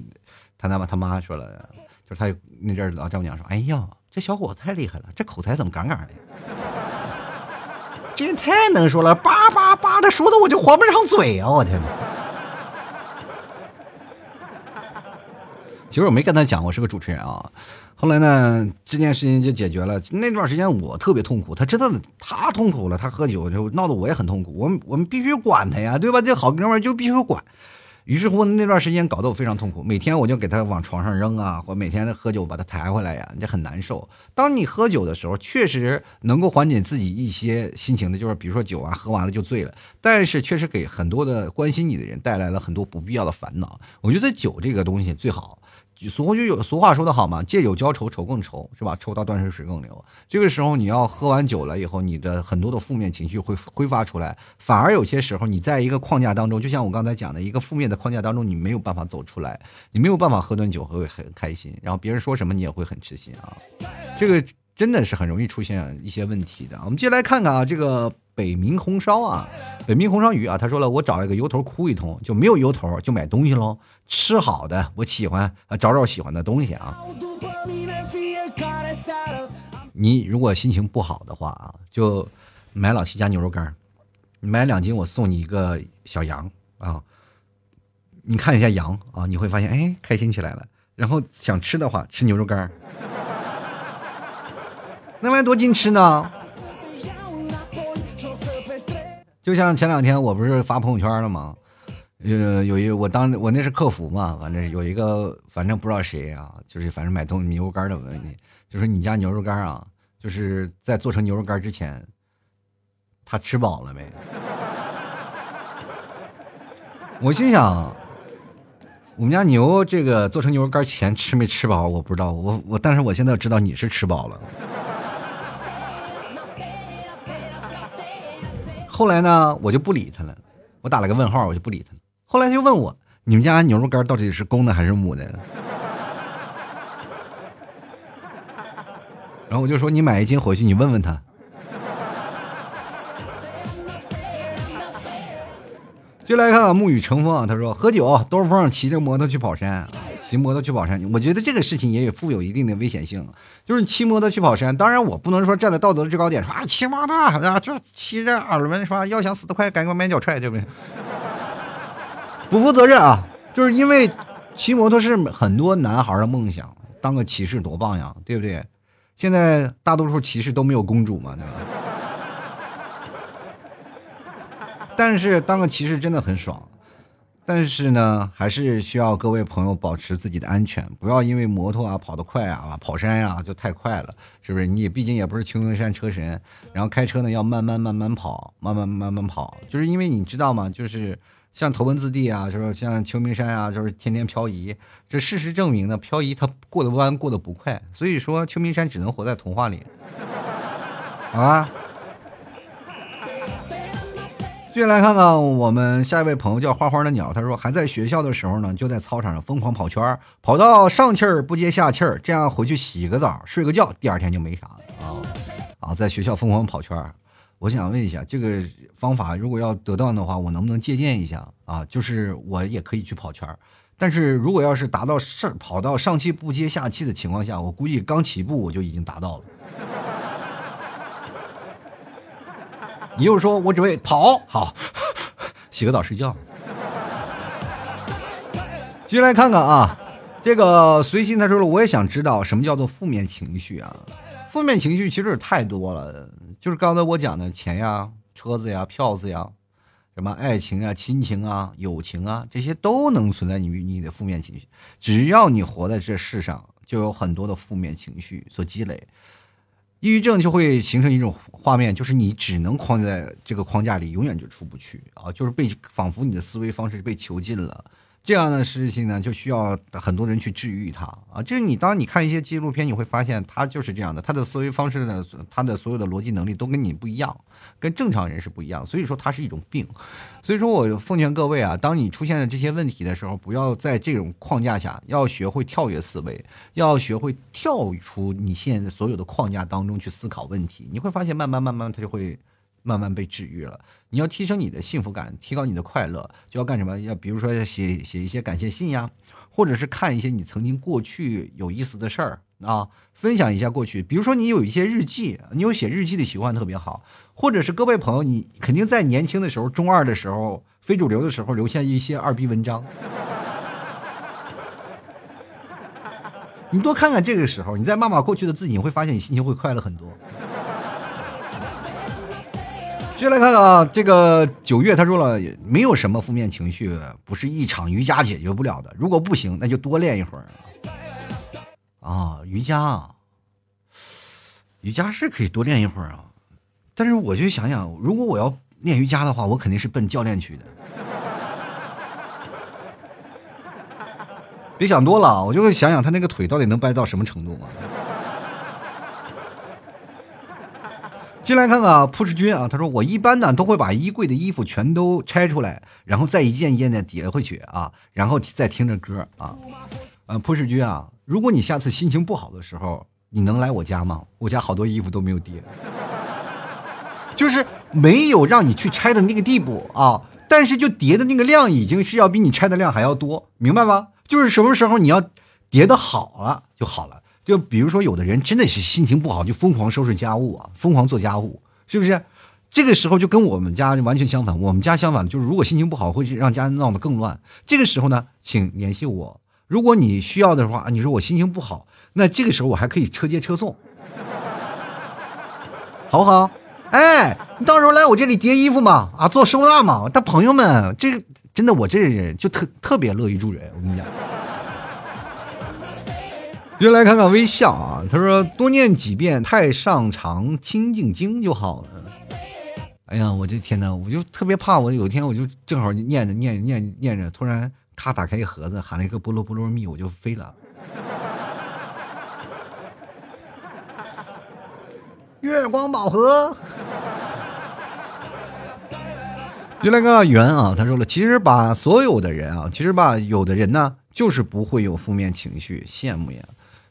他他妈他妈说了，就是他那阵儿老丈母娘说：‘哎呀，这小伙子太厉害了，这口才怎么杠杠的？(laughs) 这太能说了，叭叭叭的说的我就合不上嘴啊！我天哪！’其实我没跟他讲，我是个主持人啊。”后来呢，这件事情就解决了。那段时间我特别痛苦，他知道他痛苦了，他喝酒就闹得我也很痛苦。我们我们必须管他呀，对吧？这好哥们儿就必须管。于是乎那段时间搞得我非常痛苦，每天我就给他往床上扔啊，或每天喝酒把他抬回来呀，这很难受。当你喝酒的时候，确实能够缓解自己一些心情的，就是比如说酒啊，喝完了就醉了。但是确实给很多的关心你的人带来了很多不必要的烦恼。我觉得酒这个东西最好。俗就有俗话说得好嘛，借酒浇愁，愁更愁，是吧？抽到断水，水更流。这个时候你要喝完酒了以后，你的很多的负面情绪会挥发出来，反而有些时候你在一个框架当中，就像我刚才讲的一个负面的框架当中，你没有办法走出来，你没有办法喝顿酒会很开心，然后别人说什么你也会很吃心啊。这个真的是很容易出现一些问题的。我们接下来看看啊，这个。北冥红烧啊，北冥红烧鱼啊，他说了，我找一个由头哭一通，就没有由头就买东西喽，吃好的，我喜欢啊，找找喜欢的东西啊。你如果心情不好的话啊，就买老七家牛肉干，买两斤我送你一个小羊啊，你看一下羊啊，你会发现哎开心起来了，然后想吃的话吃牛肉干，(laughs) 那玩意多矜持呢。就像前两天我不是发朋友圈了吗？呃，有一我当我那是客服嘛，反正有一个反正不知道谁啊，就是反正买东西牛肉干的问题，就说你家牛肉干啊，就是在做成牛肉干之前，他吃饱了没？我心想，我们家牛这个做成牛肉干前吃没吃饱，我不知道，我我但是我现在知道你是吃饱了。后来呢，我就不理他了，我打了个问号，我就不理他了。后来就问我，你们家牛肉干到底是公的还是母的？然后我就说，你买一斤回去，你问问他。就来看看沐雨成风啊，他说喝酒兜风骑着摩托去跑山。骑摩托去跑山，我觉得这个事情也有富有一定的危险性。就是骑摩托去跑山，当然我不能说站在道德的制高点说啊，骑摩托啊，就骑着耳轮说？要想死得快，赶快买脚踹，对不对？不负责任啊！就是因为骑摩托是很多男孩的梦想，当个骑士多棒呀，对不对？现在大多数骑士都没有公主嘛，对吧？但是当个骑士真的很爽。但是呢，还是需要各位朋友保持自己的安全，不要因为摩托啊跑得快啊，跑山呀就太快了，是不是？你毕竟也不是秋名山车神，然后开车呢要慢慢慢慢跑，慢慢慢慢跑，就是因为你知道吗？就是像头文字 D 啊，就是像秋名山啊，就是天天漂移，这事实证明呢，漂移它过得弯过得不快，所以说秋名山只能活在童话里，啊。继续来看看我们下一位朋友叫花花的鸟，他说还在学校的时候呢，就在操场上疯狂跑圈跑到上气儿不接下气儿，这样回去洗个澡睡个觉，第二天就没啥了啊啊！在学校疯狂跑圈我想问一下，这个方法如果要得当的话，我能不能借鉴一下啊？就是我也可以去跑圈但是如果要是达到上跑到上气不接下气的情况下，我估计刚起步我就已经达到了。你就是说我只会跑好，洗个澡睡觉。继续来看看啊，这个随心他说了，我也想知道什么叫做负面情绪啊？负面情绪其实太多了，就是刚才我讲的钱呀、车子呀、票子呀，什么爱情啊、亲情啊、友情啊，这些都能存在你你的负面情绪。只要你活在这世上，就有很多的负面情绪所积累。抑郁症就会形成一种画面，就是你只能框在这个框架里，永远就出不去啊！就是被仿佛你的思维方式被囚禁了。这样的事情呢，就需要很多人去治愈他啊。就是你，当你看一些纪录片，你会发现他就是这样的，他的思维方式呢，他的所有的逻辑能力都跟你不一样，跟正常人是不一样。所以说，他是一种病。所以说我奉劝各位啊，当你出现了这些问题的时候，不要在这种框架下，要学会跳跃思维，要学会跳出你现在所有的框架当中去思考问题。你会发现，慢慢慢慢，他就会。慢慢被治愈了。你要提升你的幸福感，提高你的快乐，就要干什么？要比如说写写一些感谢信呀，或者是看一些你曾经过去有意思的事儿啊，分享一下过去。比如说你有一些日记，你有写日记的习惯特别好，或者是各位朋友，你肯定在年轻的时候，中二的时候，非主流的时候，留下一些二逼文章。(laughs) 你多看看这个时候，你在骂骂过去的自己，你会发现你心情会快乐很多。接来看看啊，这个九月他说了，没有什么负面情绪不是一场瑜伽解决不了的。如果不行，那就多练一会儿。啊，瑜伽，瑜伽是可以多练一会儿啊。但是我就想想，如果我要练瑜伽的话，我肯定是奔教练去的。(laughs) 别想多了，我就会想想他那个腿到底能掰到什么程度嘛。进来看看啊，扑哧君啊，他说我一般呢都会把衣柜的衣服全都拆出来，然后再一件一件的叠回去啊，然后再听着歌啊。呃，扑哧君啊，如果你下次心情不好的时候，你能来我家吗？我家好多衣服都没有叠，就是没有让你去拆的那个地步啊，但是就叠的那个量已经是要比你拆的量还要多，明白吗？就是什么时候你要叠的好了就好了。就比如说，有的人真的是心情不好，就疯狂收拾家务啊，疯狂做家务，是不是？这个时候就跟我们家完全相反。我们家相反，就是如果心情不好，会让家闹得更乱。这个时候呢，请联系我。如果你需要的话，你说我心情不好，那这个时候我还可以车接车送，好不好？哎，你到时候来我这里叠衣服嘛，啊，做收纳嘛。但朋友们，这个真的，我这人就特特别乐于助人。我跟你讲，就来看看微笑啊。他说多念几遍《太上长清净经》就好了。哎呀，我这天呐，我就特别怕，我有一天我就正好念着念念念着，突然咔打开一盒子，喊了一个菠萝菠萝蜜，我就飞了。(laughs) 月光宝盒。就那个圆啊，他说了，其实吧，所有的人啊，其实吧，有的人呢，就是不会有负面情绪，羡慕呀。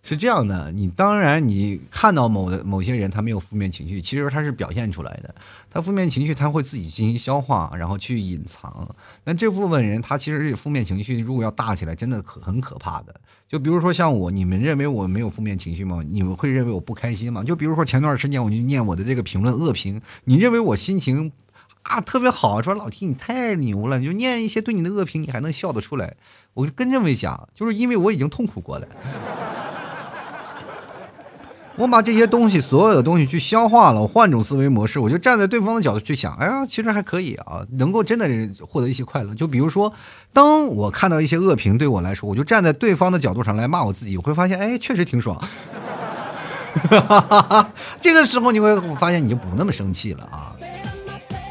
是这样的，你当然你看到某的某些人他没有负面情绪，其实他是表现出来的，他负面情绪他会自己进行消化，然后去隐藏。那这部分人他其实负面情绪如果要大起来，真的可很可怕的。就比如说像我，你们认为我没有负面情绪吗？你们会认为我不开心吗？就比如说前段时间我就念我的这个评论恶评，你认为我心情啊特别好，说老 T 你太牛了，你就念一些对你的恶评，你还能笑得出来？我跟认为讲，就是因为我已经痛苦过了。我把这些东西，所有的东西去消化了，我换种思维模式，我就站在对方的角度去想，哎呀，其实还可以啊，能够真的获得一些快乐。就比如说，当我看到一些恶评，对我来说，我就站在对方的角度上来骂我自己，我会发现，哎，确实挺爽。这个时候你会发现，你就不那么生气了啊。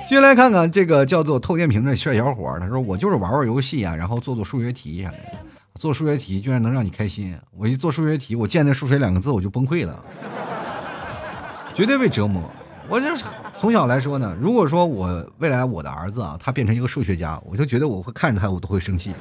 接下来看看这个叫做透电瓶的帅小伙，他说我就是玩玩游戏啊，然后做做数学题啥的。做数学题居然能让你开心！我一做数学题，我见那“数学”两个字我就崩溃了，绝对被折磨。我这从小来说呢，如果说我未来我的儿子啊，他变成一个数学家，我就觉得我会看着他，我都会生气。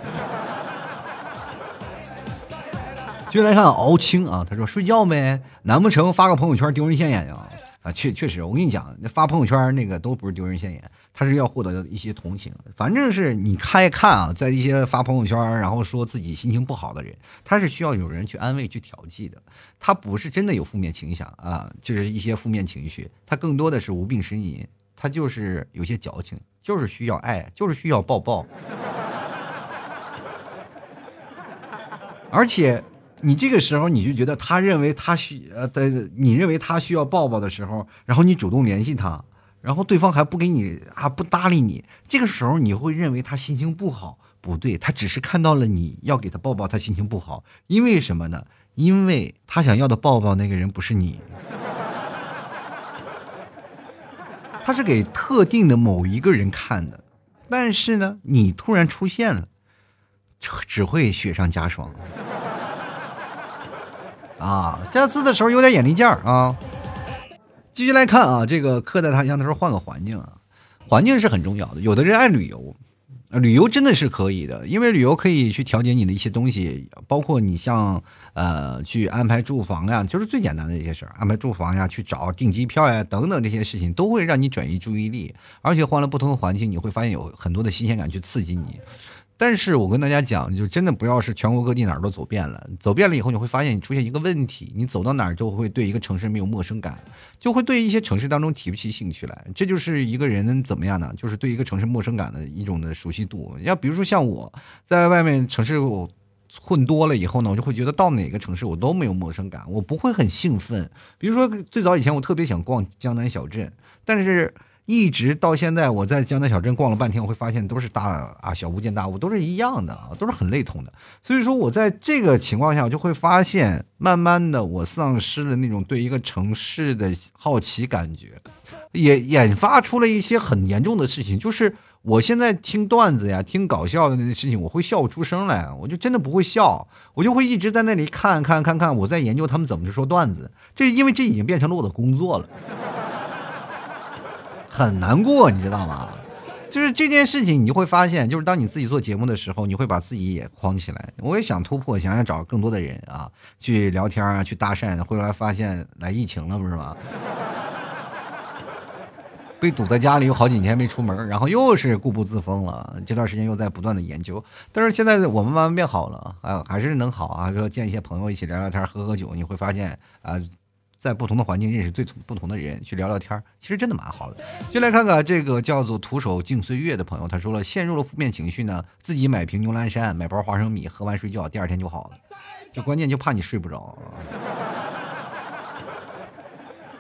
接来看敖青啊，他说睡觉呗，难不成发个朋友圈丢人现眼呀？啊，确确实，我跟你讲，那发朋友圈那个都不是丢人现眼，他是要获得一些同情。反正是你看一看啊，在一些发朋友圈然后说自己心情不好的人，他是需要有人去安慰、去调剂的。他不是真的有负面情绪啊，就是一些负面情绪，他更多的是无病呻吟，他就是有些矫情，就是需要爱，就是需要抱抱，而且。你这个时候你就觉得他认为他需呃的，你认为他需要抱抱的时候，然后你主动联系他，然后对方还不给你啊不搭理你，这个时候你会认为他心情不好？不对，他只是看到了你要给他抱抱，他心情不好，因为什么呢？因为他想要的抱抱那个人不是你，(laughs) 他是给特定的某一个人看的，但是呢，你突然出现了，只会雪上加霜。啊，下次的时候有点眼力劲儿啊！继续来看啊，这个客在他乡，他说换个环境啊，环境是很重要的。有的人爱旅游，旅游真的是可以的，因为旅游可以去调节你的一些东西，包括你像呃去安排住房呀，就是最简单的一些事儿，安排住房呀，去找订机票呀等等这些事情，都会让你转移注意力，而且换了不同的环境，你会发现有很多的新鲜感去刺激你。但是我跟大家讲，就真的不要是全国各地哪儿都走遍了，走遍了以后，你会发现你出现一个问题，你走到哪儿就会对一个城市没有陌生感，就会对一些城市当中提不起兴趣来。这就是一个人怎么样呢？就是对一个城市陌生感的一种的熟悉度。要比如说像我在外面城市混多了以后呢，我就会觉得到哪个城市我都没有陌生感，我不会很兴奋。比如说最早以前我特别想逛江南小镇，但是。一直到现在，我在江南小镇逛了半天，我会发现都是大啊小巫见大巫，都是一样的啊，都是很类同的。所以说我在这个情况下，我就会发现，慢慢的我丧失了那种对一个城市的好奇感觉，也引发出了一些很严重的事情，就是我现在听段子呀，听搞笑的那些事情，我会笑不出声来，我就真的不会笑，我就会一直在那里看看看看，我在研究他们怎么去说段子，这因为这已经变成了我的工作了。很难过，你知道吗？就是这件事情，你就会发现，就是当你自己做节目的时候，你会把自己也框起来。我也想突破，想要找更多的人啊，去聊天啊，去搭讪。后来发现来疫情了，不是吗？(laughs) 被堵在家里有好几天没出门，然后又是固步自封了。这段时间又在不断的研究，但是现在我们慢慢变好了啊，还是能好啊。说见一些朋友，一起聊聊天，喝喝酒，你会发现啊。在不同的环境认识最不同的人，去聊聊天其实真的蛮好的。就来看看这个叫做“徒手敬岁月”的朋友，他说了，陷入了负面情绪呢，自己买瓶牛栏山，买包花生米，喝完睡觉，第二天就好了。就关键就怕你睡不着。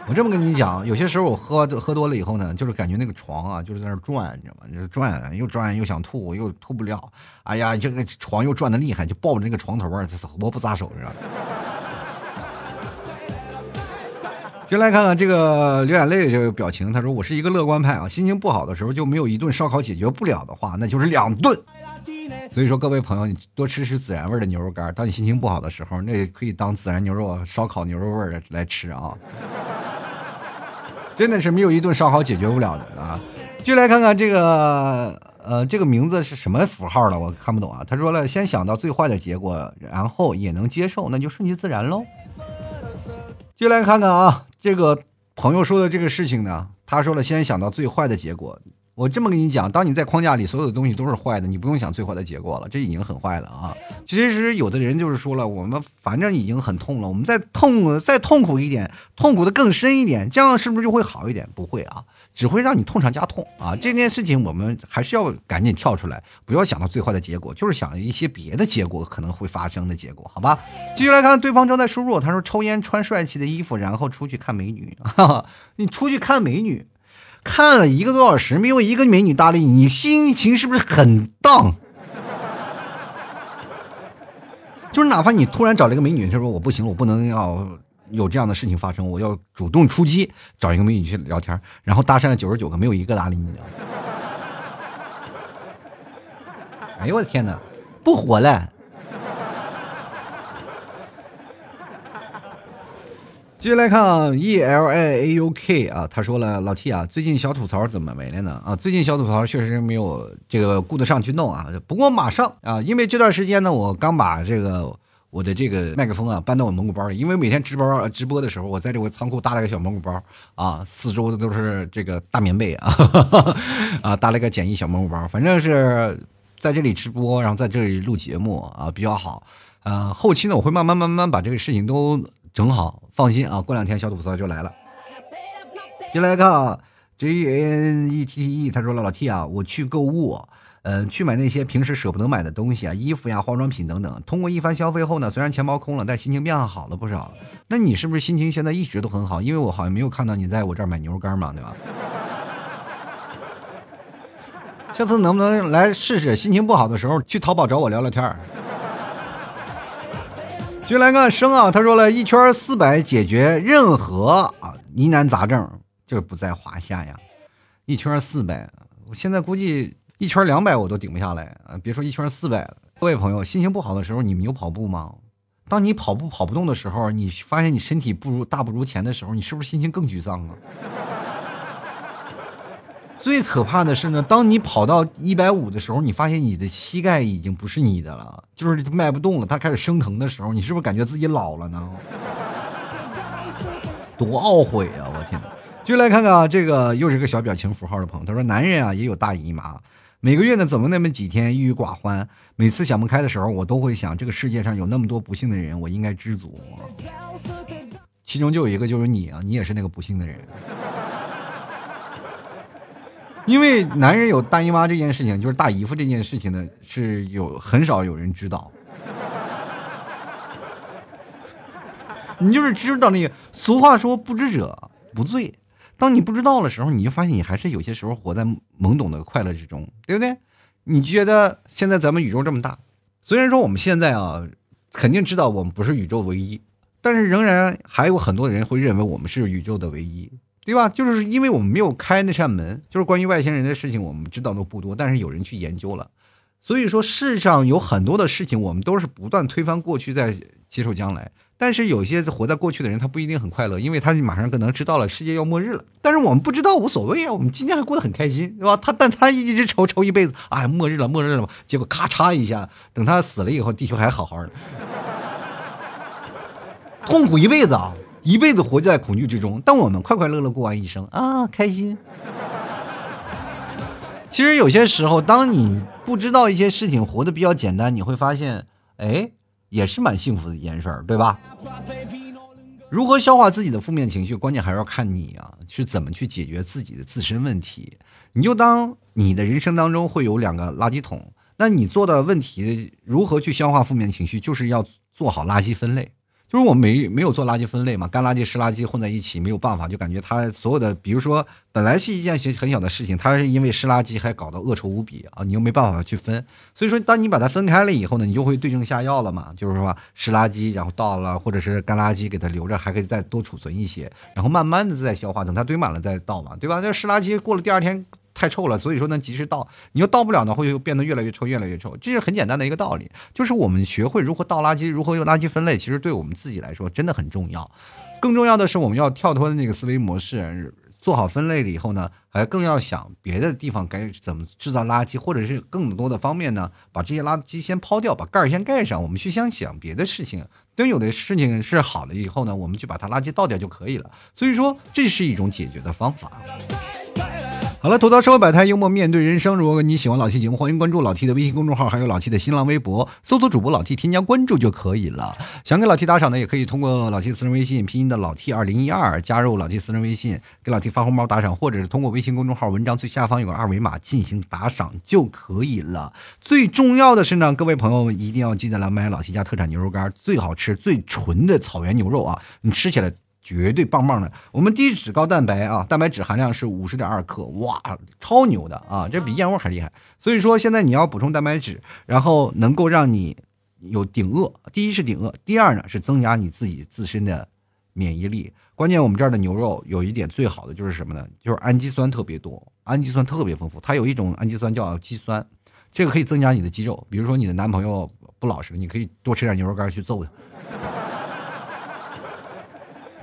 我这么跟你讲，有些时候我喝喝多了以后呢，就是感觉那个床啊，就是在那转，你知道吗？就是转，又转又想吐，又吐不了。哎呀，这个床又转的厉害，就抱着那个床头啊，这是活不撒手，你知道吗？先来看看这个流眼泪的这个表情，他说：“我是一个乐观派啊，心情不好的时候就没有一顿烧烤解决不了的话，那就是两顿。(laughs) 所以说，各位朋友，你多吃吃孜然味的牛肉干，当你心情不好的时候，那也可以当孜然牛肉烧烤牛肉味的来吃啊。(laughs) 真的是没有一顿烧烤解决不了的啊！就来看看这个，呃，这个名字是什么符号了？我看不懂啊。他说了，先想到最坏的结果，然后也能接受，那就顺其自然喽。就来看看啊。”这个朋友说的这个事情呢，他说了，先想到最坏的结果。我这么跟你讲，当你在框架里，所有的东西都是坏的，你不用想最坏的结果了，这已经很坏了啊。其实有的人就是说了，我们反正已经很痛了，我们再痛再痛苦一点，痛苦的更深一点，这样是不是就会好一点？不会啊。只会让你痛上加痛啊！这件事情我们还是要赶紧跳出来，不要想到最坏的结果，就是想一些别的结果可能会发生的结果，好吧？继续来看，对方正在输入，他说：“抽烟，穿帅气的衣服，然后出去看美女。”哈哈你出去看美女，看了一个多小时，没有一个美女搭理你，你心情是不是很荡？(laughs) 就是哪怕你突然找了一个美女，他说：“我不行了，我不能要。”有这样的事情发生，我要主动出击，找一个美女去聊天，然后搭讪了九十九个，没有一个搭理你的。哎呦我的天哪，(laughs) 不活了！继续来看，E L I A U K 啊，他说了，老 T 啊，最近小吐槽怎么没了呢？啊，最近小吐槽确实没有这个顾得上去弄啊，不过马上啊，因为这段时间呢，我刚把这个。我的这个麦克风啊，搬到我蒙古包里，因为每天直播直播的时候，我在这个仓库搭了个小蒙古包啊，四周的都是这个大棉被啊，(laughs) 啊，搭了个简易小蒙古包，反正是在这里直播，然后在这里录节目啊，比较好。呃，后期呢，我会慢慢慢慢把这个事情都整好，放心啊，过两天小吐槽就来了。进来看啊，J A N E T T E，他说了，老 T 啊，我去购物。嗯，去买那些平时舍不得买的东西啊，衣服呀、化妆品等等。通过一番消费后呢，虽然钱包空了，但心情变好了不少。那你是不是心情现在一直都很好？因为我好像没有看到你在我这儿买牛肉干嘛，对吧？(laughs) 下次能不能来试试？心情不好的时候去淘宝找我聊聊天儿。就来看生啊，他说了一圈四百解决任何啊疑难杂症，就是不在话下呀。一圈四百，我现在估计。一圈两百我都顶不下来啊！别说一圈四百了。各位朋友，心情不好的时候，你们有跑步吗？当你跑步跑不动的时候，你发现你身体不如大不如前的时候，你是不是心情更沮丧啊？(laughs) 最可怕的是呢，当你跑到一百五的时候，你发现你的膝盖已经不是你的了，就是迈不动了，它开始生疼的时候，你是不是感觉自己老了呢？多懊悔啊！我天！就来看看啊，这个又是个小表情符号的朋友，他说：“男人啊也有大姨妈。”每个月呢，怎么那么几天郁郁寡欢？每次想不开的时候，我都会想，这个世界上有那么多不幸的人，我应该知足。其中就有一个就是你啊，你也是那个不幸的人。因为男人有大姨妈这件事情，就是大姨夫这件事情呢，是有很少有人知道。你就是知道那个俗话说，不知者不罪。当你不知道的时候，你就发现你还是有些时候活在懵懂的快乐之中，对不对？你觉得现在咱们宇宙这么大，虽然说我们现在啊，肯定知道我们不是宇宙唯一，但是仍然还有很多人会认为我们是宇宙的唯一，对吧？就是因为我们没有开那扇门，就是关于外星人的事情，我们知道的不多，但是有人去研究了。所以说，世上有很多的事情，我们都是不断推翻过去，再接受将来。但是有些活在过去的人，他不一定很快乐，因为他马上可能知道了世界要末日了。但是我们不知道无所谓啊，我们今天还过得很开心，对吧？他但他一直愁愁一辈子，哎，末日了，末日了。结果咔嚓一下，等他死了以后，地球还好好的，痛苦一辈子啊，一辈子活在恐惧之中。但我们快快乐乐过完一生啊，开心。其实有些时候，当你不知道一些事情，活得比较简单，你会发现，哎。也是蛮幸福的一件事儿，对吧？如何消化自己的负面情绪，关键还是要看你啊，是怎么去解决自己的自身问题。你就当你的人生当中会有两个垃圾桶，那你做的问题如何去消化负面情绪，就是要做好垃圾分类。就是我们没没有做垃圾分类嘛，干垃圾、湿垃圾混在一起，没有办法，就感觉它所有的，比如说本来是一件很小的事情，它是因为湿垃圾还搞得恶臭无比啊，你又没办法去分，所以说当你把它分开了以后呢，你就会对症下药了嘛，就是说湿垃圾然后倒了，或者是干垃圾给它留着，还可以再多储存一些，然后慢慢的再消化，等它堆满了再倒嘛，对吧？那湿垃圾过了第二天。太臭了，所以说呢，及时倒。你又倒不了呢，会又变得越来越臭，越来越臭。这是很简单的一个道理，就是我们学会如何倒垃圾，如何用垃圾分类，其实对我们自己来说真的很重要。更重要的是，我们要跳脱的那个思维模式，做好分类了以后呢，还更要想别的地方该怎么制造垃圾，或者是更多的方面呢，把这些垃圾先抛掉，把盖儿先盖上。我们去想想别的事情，等有的事情是好了以后呢，我们就把它垃圾倒掉就可以了。所以说，这是一种解决的方法。好了，吐槽社会百态，幽默面对人生。如果你喜欢老 T 节目，欢迎关注老 T 的微信公众号，还有老 T 的新浪微博，搜索主播老 T，添加关注就可以了。想给老 T 打赏的，也可以通过老 T 私人微信拼音的老 T 二零一二加入老 T 私人微信，给老 T 发红包打赏，或者是通过微信公众号文章最下方有个二维码进行打赏就可以了。最重要的是呢，各位朋友一定要记得来买老 T 家特产牛肉干，最好吃、最纯的草原牛肉啊，你吃起来。绝对棒棒的，我们低脂高蛋白啊，蛋白质含量是五十点二克，哇，超牛的啊，这比燕窝还厉害。所以说现在你要补充蛋白质，然后能够让你有顶饿，第一是顶饿，第二呢是增加你自己自身的免疫力。关键我们这儿的牛肉有一点最好的就是什么呢？就是氨基酸特别多，氨基酸特别丰富。它有一种氨基酸叫肌酸，这个可以增加你的肌肉。比如说你的男朋友不老实，你可以多吃点牛肉干去揍他。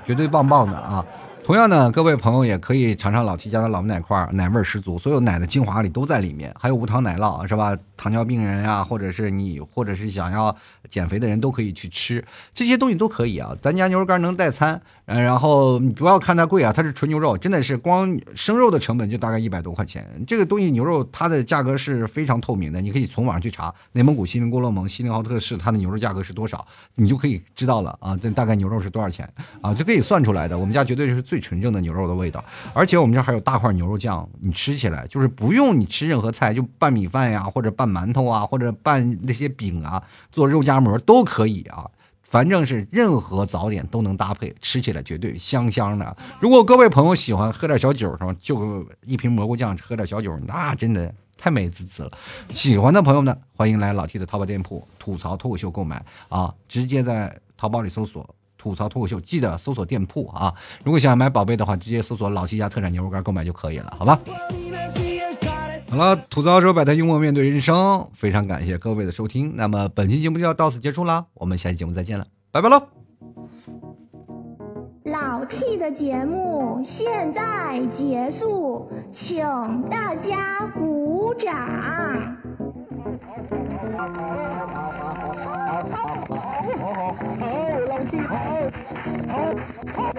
绝对棒棒的啊！同样呢，各位朋友也可以尝尝老提家的老奶块，奶味十足，所有奶的精华里都在里面，还有无糖奶酪，是吧？糖尿病人呀，或者是你，或者是想要减肥的人都可以去吃这些东西都可以啊。咱家牛肉干能代餐。嗯，然后你不要看它贵啊，它是纯牛肉，真的是光生肉的成本就大概一百多块钱。这个东西牛肉它的价格是非常透明的，你可以从网上去查内蒙古锡林郭勒盟锡林浩特市它的牛肉价格是多少，你就可以知道了啊，这大概牛肉是多少钱啊，就可以算出来的。我们家绝对是最纯正的牛肉的味道，而且我们这还有大块牛肉酱，你吃起来就是不用你吃任何菜，就拌米饭呀，或者拌馒头啊，或者拌那些饼啊，做肉夹馍都可以啊。反正是任何早点都能搭配，吃起来绝对香香的。如果各位朋友喜欢喝点小酒，什么？就一瓶蘑菇酱，喝点小酒，那真的太美滋滋了。喜欢的朋友呢，欢迎来老 T 的淘宝店铺吐槽脱口秀购买啊！直接在淘宝里搜索吐槽脱口秀，记得搜索店铺啊。如果想买宝贝的话，直接搜索老 T 家特产牛肉干购买就可以了，好吧？好了，吐槽说百态幽默面对人生，非常感谢各位的收听。那么本期节目就要到此结束了，我们下期节目再见了，拜拜喽！老 T 的节目现在结束，请大家鼓掌。好，好，好，好，好，好，好，好，好老 T 好，好，好，好，